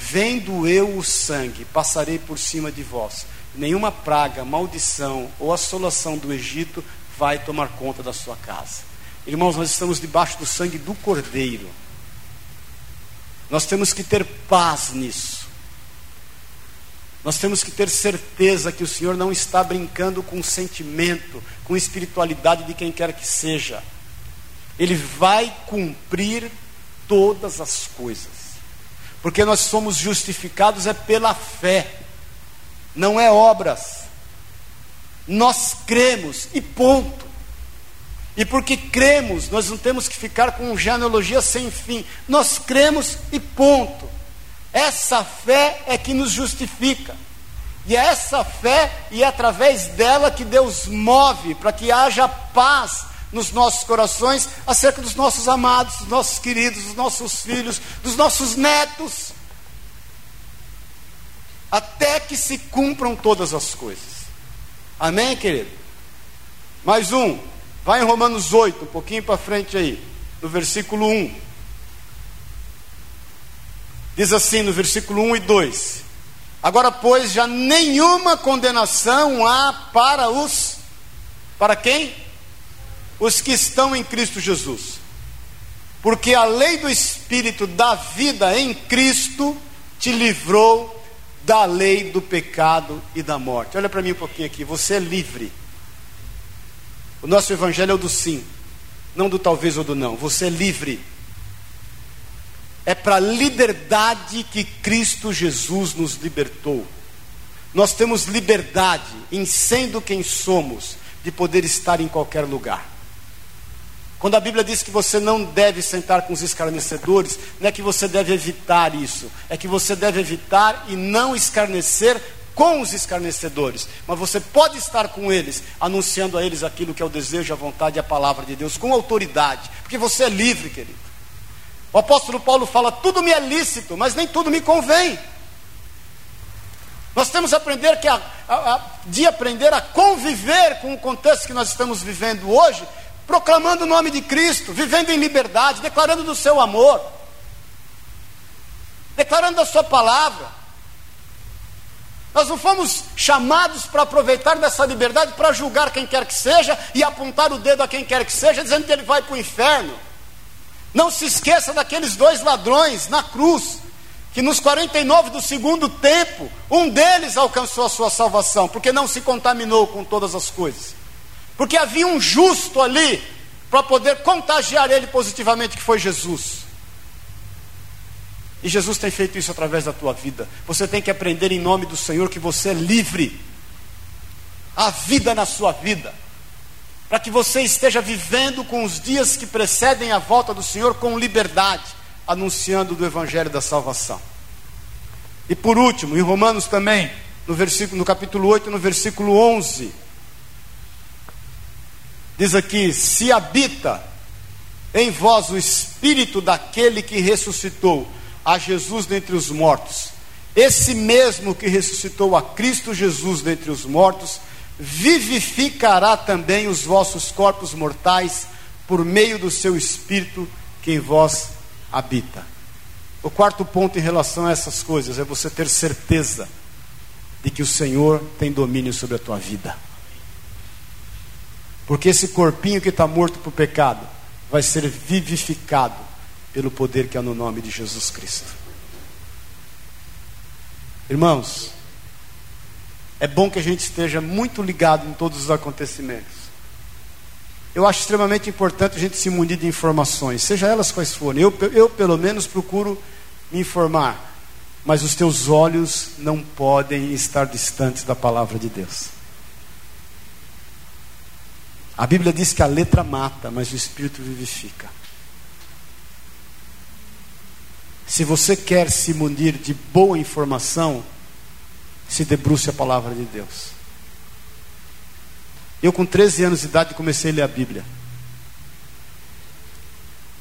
Vendo eu o sangue, passarei por cima de vós nenhuma praga, maldição ou assolação do Egito vai tomar conta da sua casa. Irmãos, nós estamos debaixo do sangue do Cordeiro. Nós temos que ter paz nisso. Nós temos que ter certeza que o Senhor não está brincando com sentimento, com espiritualidade de quem quer que seja. Ele vai cumprir todas as coisas. Porque nós somos justificados é pela fé não é obras. Nós cremos e ponto. E porque cremos, nós não temos que ficar com genealogia sem fim. Nós cremos e ponto. Essa fé é que nos justifica. E é essa fé e é através dela que Deus move para que haja paz nos nossos corações acerca dos nossos amados, dos nossos queridos, dos nossos filhos, dos nossos netos. até que se cumpram todas as coisas. Amém, querido? Mais um, vai em Romanos 8, um pouquinho para frente aí, no versículo 1. Diz assim no versículo 1 e 2: Agora, pois, já nenhuma condenação há para os. Para quem? Os que estão em Cristo Jesus. Porque a lei do Espírito da vida em Cristo te livrou da lei do pecado e da morte. Olha para mim um pouquinho aqui, você é livre. O nosso evangelho é o do sim, não do talvez ou do não. Você é livre. É para a liberdade que Cristo Jesus nos libertou. Nós temos liberdade, em sendo quem somos, de poder estar em qualquer lugar. Quando a Bíblia diz que você não deve sentar com os escarnecedores, não é que você deve evitar isso, é que você deve evitar e não escarnecer com os escarnecedores, mas você pode estar com eles, anunciando a eles aquilo que é o desejo, a vontade e a palavra de Deus, com autoridade, porque você é livre, querido. O apóstolo Paulo fala: tudo me é lícito, mas nem tudo me convém. Nós temos aprender que a, a, a, de aprender a conviver com o contexto que nós estamos vivendo hoje, proclamando o nome de Cristo, vivendo em liberdade, declarando do seu amor, declarando a sua palavra. Nós não fomos chamados para aproveitar dessa liberdade para julgar quem quer que seja e apontar o dedo a quem quer que seja, dizendo que ele vai para o inferno. Não se esqueça daqueles dois ladrões na cruz, que nos 49 do segundo tempo, um deles alcançou a sua salvação, porque não se contaminou com todas as coisas. Porque havia um justo ali para poder contagiar ele positivamente, que foi Jesus. E Jesus tem feito isso através da tua vida. Você tem que aprender em nome do Senhor que você é livre. A vida na sua vida. Para que você esteja vivendo com os dias que precedem a volta do Senhor com liberdade, anunciando do evangelho da salvação. E por último, em Romanos também, no versículo no capítulo 8, no versículo 11, Diz aqui: se habita em vós o espírito daquele que ressuscitou a Jesus dentre os mortos, esse mesmo que ressuscitou a Cristo Jesus dentre os mortos, vivificará também os vossos corpos mortais por meio do seu espírito que em vós habita. O quarto ponto em relação a essas coisas é você ter certeza de que o Senhor tem domínio sobre a tua vida. Porque esse corpinho que está morto para o pecado vai ser vivificado pelo poder que há no nome de Jesus Cristo. Irmãos, é bom que a gente esteja muito ligado em todos os acontecimentos. Eu acho extremamente importante a gente se munir de informações, seja elas quais forem. Eu, eu pelo menos, procuro me informar, mas os teus olhos não podem estar distantes da palavra de Deus. A Bíblia diz que a letra mata, mas o Espírito vivifica. Se você quer se munir de boa informação, se debruce a palavra de Deus. Eu, com 13 anos de idade, comecei a ler a Bíblia.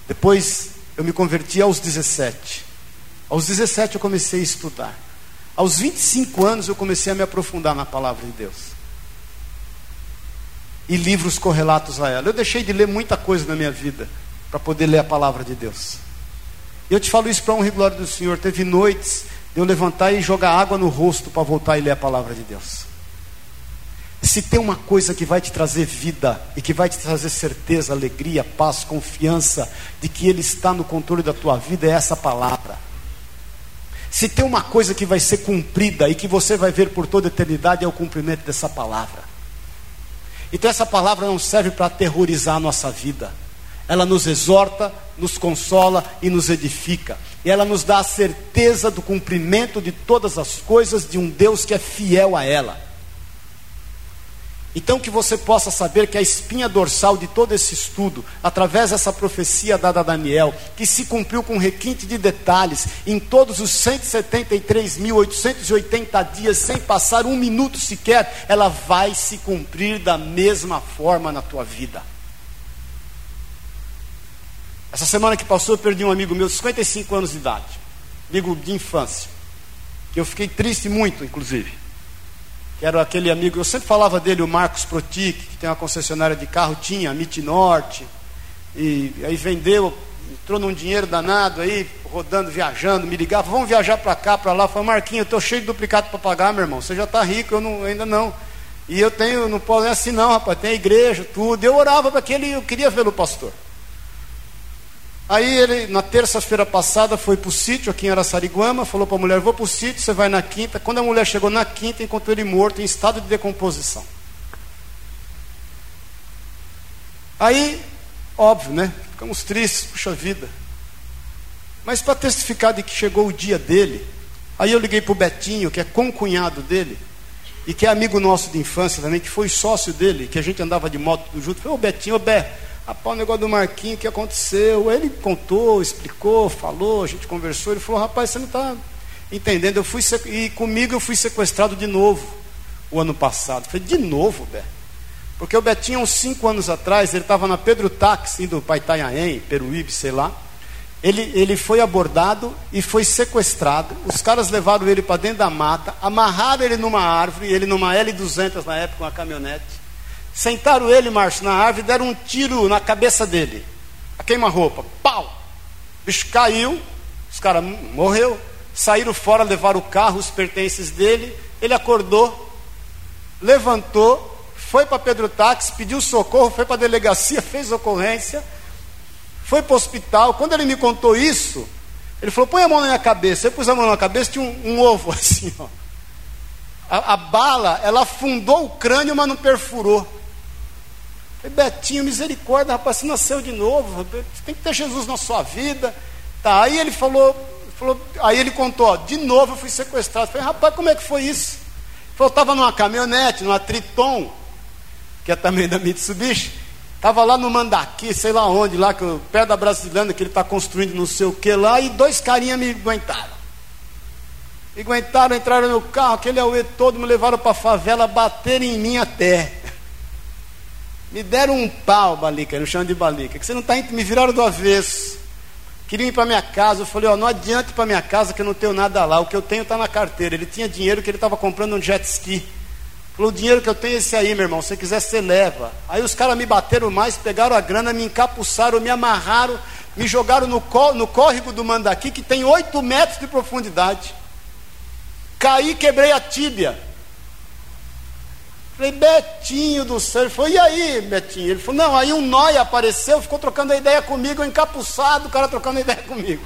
Depois, eu me converti aos 17. Aos 17, eu comecei a estudar. Aos 25 anos, eu comecei a me aprofundar na palavra de Deus e livros correlatos a ela. Eu deixei de ler muita coisa na minha vida para poder ler a palavra de Deus. E eu te falo isso para honra e glória do Senhor. Teve noites de eu levantar e jogar água no rosto para voltar e ler a palavra de Deus. Se tem uma coisa que vai te trazer vida e que vai te trazer certeza, alegria, paz, confiança de que Ele está no controle da tua vida, é essa palavra. Se tem uma coisa que vai ser cumprida e que você vai ver por toda a eternidade, é o cumprimento dessa palavra. Então essa palavra não serve para aterrorizar a nossa vida. Ela nos exorta, nos consola e nos edifica. E ela nos dá a certeza do cumprimento de todas as coisas de um Deus que é fiel a ela. Então, que você possa saber que a espinha dorsal de todo esse estudo, através dessa profecia dada a Daniel, que se cumpriu com requinte de detalhes em todos os 173.880 dias, sem passar um minuto sequer, ela vai se cumprir da mesma forma na tua vida. Essa semana que passou, eu perdi um amigo meu, 55 anos de idade, amigo de infância. que eu fiquei triste muito, inclusive. Era aquele amigo, eu sempre falava dele, o Marcos Protic, que tem uma concessionária de carro, tinha, MIT Norte, e aí vendeu, entrou num dinheiro danado aí, rodando, viajando, me ligava, vamos viajar para cá, para lá. Falei, Marquinhos, eu estou cheio de duplicado para pagar, meu irmão. Você já está rico, eu não, ainda não. E eu tenho, não posso, é assim não, rapaz, tem a igreja, tudo. Eu orava para que ele, eu queria ver o pastor. Aí ele, na terça-feira passada, foi para o sítio aqui em Araçariguama, falou para a mulher, vou para o sítio, você vai na quinta. Quando a mulher chegou na quinta, encontrou ele morto, em estado de decomposição. Aí, óbvio, né? Ficamos tristes, puxa vida. Mas para testificar de que chegou o dia dele, aí eu liguei para o Betinho, que é concunhado dele, e que é amigo nosso de infância também, que foi sócio dele, que a gente andava de moto junto. Falei, ô Betinho, ô Bé, rapaz, o negócio do Marquinho, o que aconteceu? Ele contou, explicou, falou, a gente conversou, ele falou, rapaz, você não está entendendo, eu fui e comigo eu fui sequestrado de novo o ano passado. falei, de novo, Bé? Porque o Betinho, uns cinco anos atrás, ele estava na Pedro Táxi, indo para Itanhaém, Peruíbe, sei lá. Ele, ele foi abordado e foi sequestrado. Os caras levaram ele para dentro da mata, amarraram ele numa árvore, ele numa L200 na época, uma caminhonete. Sentaram ele, Márcio, na árvore e deram um tiro na cabeça dele. A queima-roupa. Pau! O bicho caiu, os caras morreu. Saíram fora, levaram o carro, os pertences dele. Ele acordou, levantou, foi para Pedro Táxi, pediu socorro, foi para a delegacia, fez ocorrência, foi para o hospital. Quando ele me contou isso, ele falou: põe a mão na minha cabeça. Eu pus a mão na cabeça, tinha um, um ovo assim, ó. A, a, bala, ela afundou o crânio, mas não perfurou. Betinho, misericórdia, rapaz, você nasceu de novo, tem que ter Jesus na sua vida. Tá, aí ele falou, falou aí ele contou, ó, de novo eu fui sequestrado. Falei, rapaz, como é que foi isso? Ele falou, eu estava numa caminhonete, numa Triton, que é também da Mitsubishi, estava lá no Mandaqui, sei lá onde, lá que, perto da Brasilândia, que ele está construindo não sei o que lá, e dois carinhas me aguentaram. Me aguentaram, entraram no carro, aquele auê todo, me levaram para a favela, bateram em mim até. Me deram um pau, Balica, no chão de Balica, que você não está me viraram do avesso. Queriam ir para minha casa, eu falei, ó, não adianta ir para minha casa que eu não tenho nada lá, o que eu tenho está na carteira. Ele tinha dinheiro que ele estava comprando um jet ski. Falou, o dinheiro que eu tenho é esse aí, meu irmão. Se você quiser, você leva. Aí os caras me bateram mais, pegaram a grana, me encapuçaram, me amarraram, me jogaram no, no córrego do Mandaqui, que tem 8 metros de profundidade. Caí, quebrei a tíbia. Falei, Betinho do céu. Ele falou, e aí, Betinho? Ele falou, não, aí um nóia apareceu, ficou trocando ideia comigo, encapuçado, o cara trocando ideia comigo.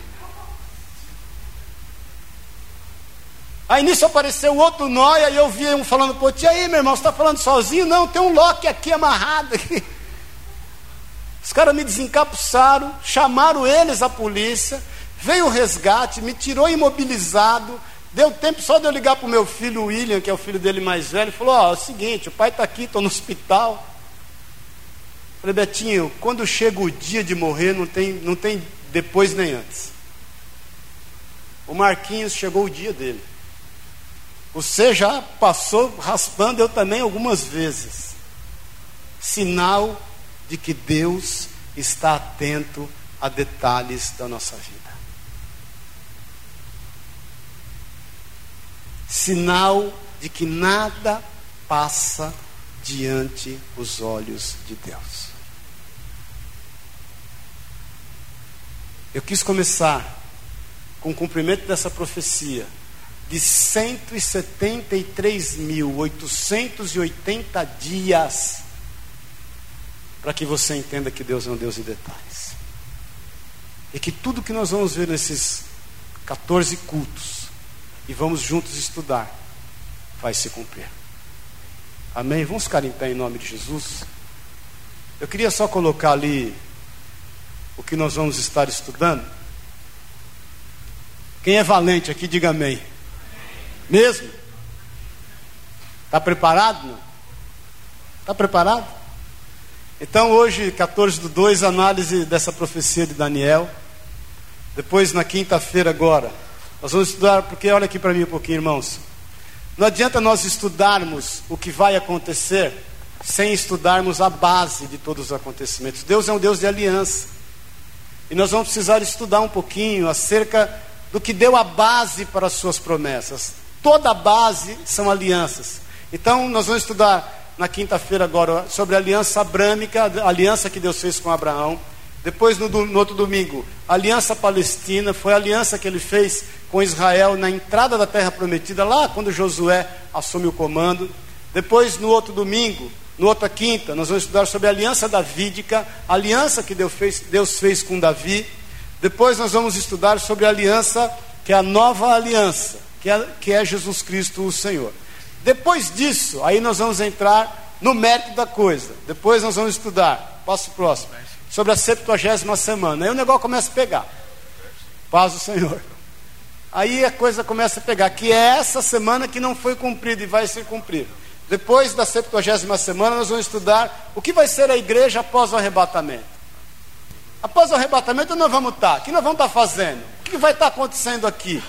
Aí nisso apareceu outro nóia e eu vi um falando, pô, tia aí, meu irmão, você está falando sozinho? Não, tem um Loki aqui amarrado. Aqui. Os caras me desencapuçaram, chamaram eles a polícia, veio o resgate, me tirou imobilizado. Deu tempo só de eu ligar para o meu filho William, que é o filho dele mais velho, falou: Ó, oh, é o seguinte, o pai está aqui, estou no hospital. Falei, Betinho, quando chega o dia de morrer, não tem, não tem depois nem antes. O Marquinhos chegou o dia dele. Você já passou raspando eu também algumas vezes. Sinal de que Deus está atento a detalhes da nossa vida. Sinal de que nada passa diante os olhos de Deus. Eu quis começar com o cumprimento dessa profecia de 173.880 dias para que você entenda que Deus é um Deus de detalhes. E que tudo que nós vamos ver nesses 14 cultos e vamos juntos estudar vai se cumprir. Amém? Vamos ficar em pé em nome de Jesus. Eu queria só colocar ali o que nós vamos estar estudando. Quem é valente aqui, diga amém. Mesmo? Está preparado? Está preparado? Então, hoje, 14 do 2, análise dessa profecia de Daniel. Depois, na quinta-feira, agora, nós vamos estudar, porque olha aqui para mim um pouquinho, irmãos. Não adianta nós estudarmos o que vai acontecer sem estudarmos a base de todos os acontecimentos. Deus é um Deus de aliança. E nós vamos precisar estudar um pouquinho acerca do que deu a base para as suas promessas. Toda a base são alianças. Então, nós vamos estudar na quinta-feira agora sobre a aliança abrâmica, a aliança que Deus fez com Abraão. Depois, no, no, outro domingo, a aliança palestina, foi a aliança que ele fez com Israel na entrada da terra prometida, lá quando Josué assume o comando. Depois, no outro domingo, no outra quinta, nós vamos estudar sobre a aliança davídica, a aliança que Deus fez, Deus fez com Davi. Depois, nós vamos estudar sobre a aliança, que é a nova aliança, que é, que é Jesus Cristo, o Senhor. Depois disso, aí nós vamos entrar no mérito da coisa. Depois nós vamos estudar, passo próximo, sobre a 70 semana. Aí o negócio começa a pegar. Paz do Senhor. Aí a coisa começa a pegar, que é essa semana que não foi cumprida e vai ser cumprida. Depois da 70 semana, nós vamos estudar o que vai ser a igreja após o arrebatamento. Após o arrebatamento, nós vamos estar. O que nós vamos estar fazendo? O que vai estar acontecendo aqui?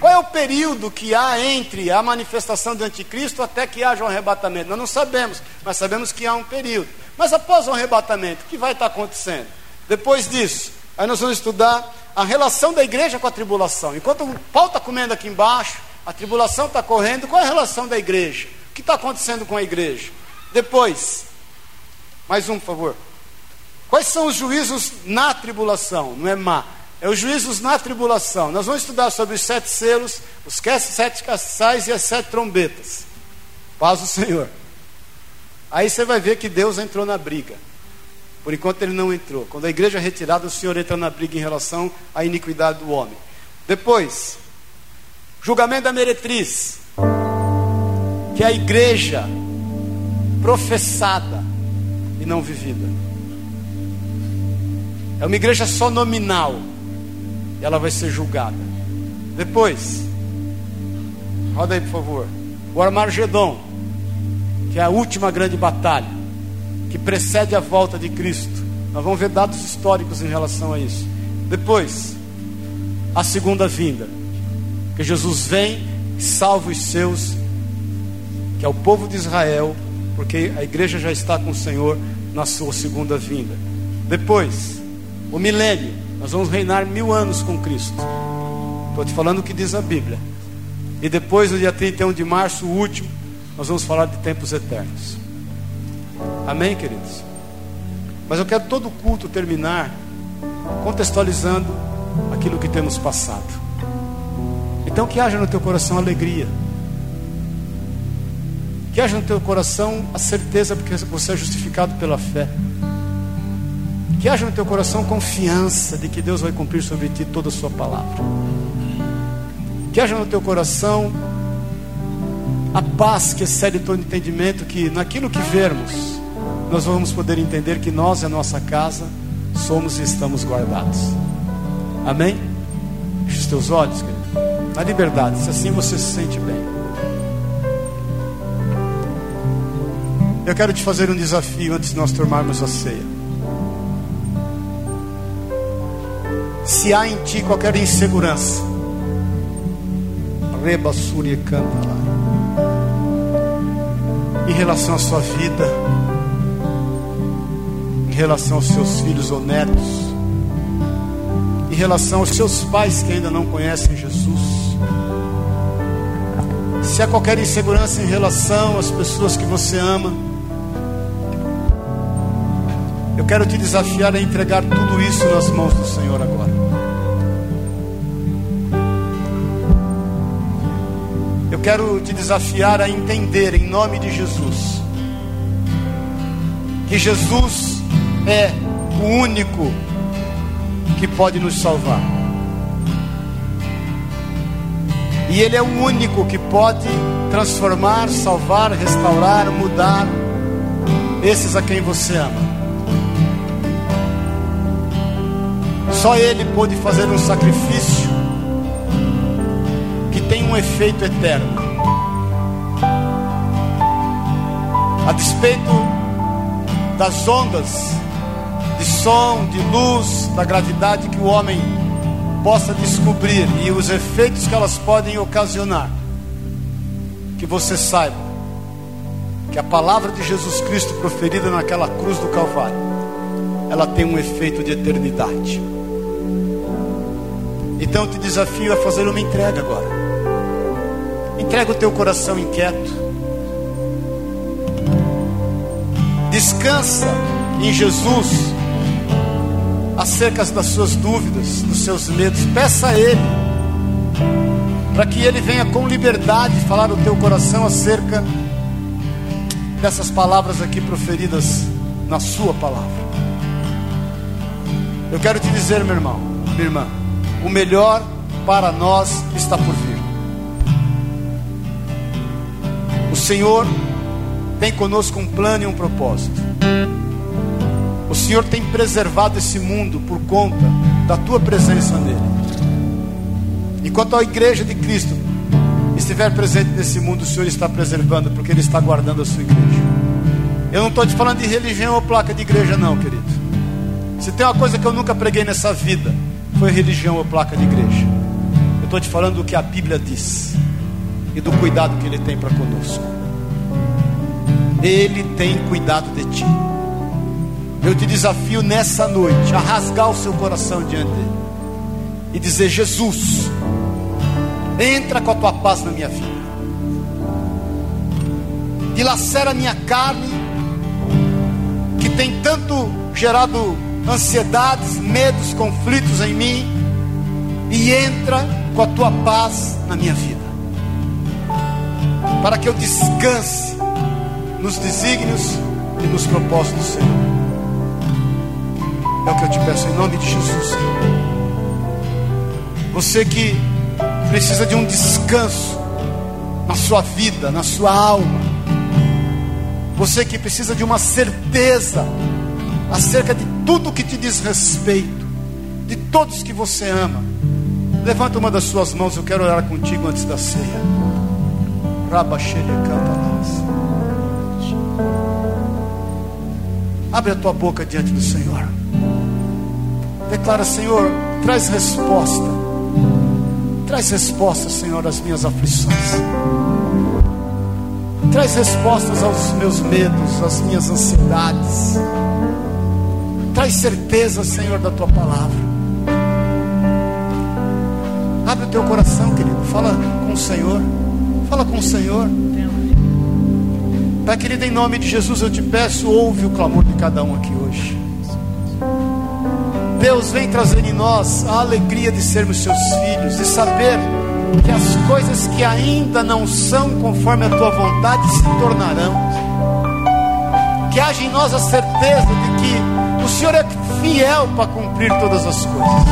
Qual é o período que há entre a manifestação do anticristo até que haja um arrebatamento? Nós não sabemos, mas sabemos que há um período. Mas após o arrebatamento, o que vai estar acontecendo? Depois disso, aí nós vamos estudar a relação da igreja com a tribulação. Enquanto o pau está comendo aqui embaixo, a tribulação está correndo, qual é a relação da igreja? O que está acontecendo com a igreja? Depois, mais um, por favor. Quais são os juízos na tribulação? Não é má é os juízos na tribulação. Nós vamos estudar sobre os sete selos, os sete caçais e as sete trombetas. Paz do Senhor. Aí você vai ver que Deus entrou na briga. Por enquanto ele não entrou. Quando a igreja é retirada, o Senhor entra na briga em relação à iniquidade do homem. Depois, julgamento da meretriz, que é a igreja professada e não vivida. É uma igreja só nominal ela vai ser julgada. Depois, roda aí por favor. O Armagedon, que é a última grande batalha, que precede a volta de Cristo. Nós vamos ver dados históricos em relação a isso. Depois, a segunda vinda, que Jesus vem e salva os seus, que é o povo de Israel, porque a igreja já está com o Senhor na sua segunda vinda. Depois, o milênio, nós vamos reinar mil anos com Cristo. Estou te falando o que diz a Bíblia. E depois, no dia 31 de março, o último, nós vamos falar de tempos eternos. Amém, queridos? Mas eu quero todo o culto terminar contextualizando aquilo que temos passado. Então, que haja no teu coração alegria. Que haja no teu coração a certeza, porque você é justificado pela fé. Que haja no teu coração confiança de que Deus vai cumprir sobre ti toda a sua palavra. Que haja no teu coração a paz que excede todo entendimento, que naquilo que vermos, nós vamos poder entender que nós e a nossa casa somos e estamos guardados. Amém? Feche os teus olhos, querido. Na liberdade, se assim você se sente bem. Eu quero te fazer um desafio antes de nós tomarmos a ceia. Se há em ti qualquer insegurança, reba em relação à sua vida, em relação aos seus filhos ou netos, em relação aos seus pais que ainda não conhecem Jesus, se há qualquer insegurança em relação às pessoas que você ama, eu quero te desafiar a entregar tudo isso nas mãos do Senhor agora. Eu quero te desafiar a entender, em nome de Jesus, que Jesus é o único que pode nos salvar. E Ele é o único que pode transformar, salvar, restaurar, mudar esses a quem você ama. Só Ele pôde fazer um sacrifício que tem um efeito eterno. A despeito das ondas de som, de luz, da gravidade que o homem possa descobrir e os efeitos que elas podem ocasionar, que você saiba que a palavra de Jesus Cristo proferida naquela cruz do Calvário, ela tem um efeito de eternidade. Então eu te desafio a fazer uma entrega agora. Entrega o teu coração inquieto. Descansa em Jesus acerca das suas dúvidas, dos seus medos. Peça a Ele para que Ele venha com liberdade falar no teu coração acerca dessas palavras aqui proferidas na Sua palavra. Eu quero te dizer, meu irmão, minha irmã, o melhor para nós está por vir. O Senhor tem conosco um plano e um propósito. O Senhor tem preservado esse mundo por conta da tua presença nele. Enquanto a igreja de Cristo estiver presente nesse mundo, o Senhor está preservando, porque Ele está guardando a sua igreja. Eu não estou te falando de religião ou placa de igreja, não, querido. Se tem uma coisa que eu nunca preguei nessa vida, foi religião ou placa de igreja. Eu estou te falando do que a Bíblia diz e do cuidado que Ele tem para conosco. Ele tem cuidado de ti. Eu te desafio nessa noite a rasgar o seu coração diante dele e dizer: Jesus, entra com a tua paz na minha vida, dilacera a minha carne, que tem tanto gerado ansiedades, medos, conflitos em mim, e entra com a tua paz na minha vida, para que eu descanse nos desígnios e nos propósitos do Senhor. É o que eu te peço em nome de Jesus. Você que precisa de um descanso na sua vida, na sua alma. Você que precisa de uma certeza acerca de tudo que te diz respeito, de todos que você ama. Levanta uma das suas mãos, eu quero orar contigo antes da ceia. Abre a tua boca diante do Senhor. Declara, Senhor, traz resposta. Traz resposta, Senhor, às minhas aflições. Traz respostas aos meus medos, às minhas ansiedades. Traz certeza, Senhor, da tua palavra. Abre o teu coração, querido. Fala com o Senhor. Fala com o Senhor. Pai querido, em nome de Jesus eu te peço, ouve o clamor de cada um aqui hoje. Deus vem trazer em nós a alegria de sermos seus filhos, de saber que as coisas que ainda não são conforme a tua vontade se tornarão. Que haja em nós a certeza de que o Senhor é fiel para cumprir todas as coisas.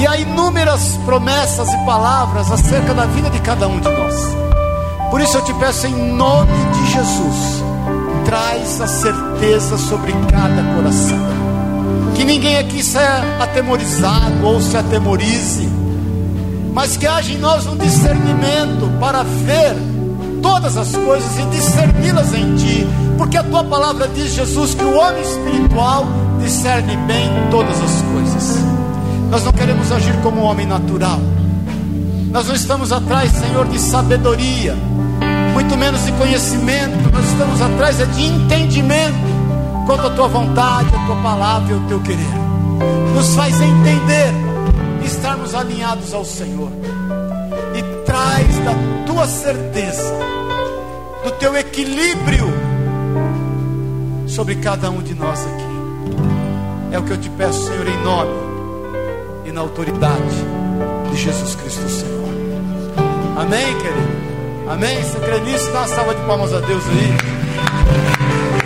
E há inúmeras promessas e palavras acerca da vida de cada um de nós. Por isso eu te peço em nome de Jesus, traz a certeza sobre cada coração que ninguém aqui seja atemorizado ou se atemorize, mas que haja em nós um discernimento para ver todas as coisas e discerni-las em Ti, porque a Tua palavra diz, Jesus, que o homem espiritual discerne bem todas as coisas. Nós não queremos agir como um homem natural, nós não estamos atrás, Senhor, de sabedoria, muito menos de conhecimento, nós estamos atrás é de entendimento quanto à tua vontade, a tua palavra e o teu querer. Nos faz entender e estarmos alinhados ao Senhor. Traz da tua certeza, do teu equilíbrio sobre cada um de nós aqui. É o que eu te peço, Senhor, em nome e na autoridade de Jesus Cristo, Senhor. Amém, querido? Amém? Você crê nisso? Dá uma salva de palmas a Deus aí.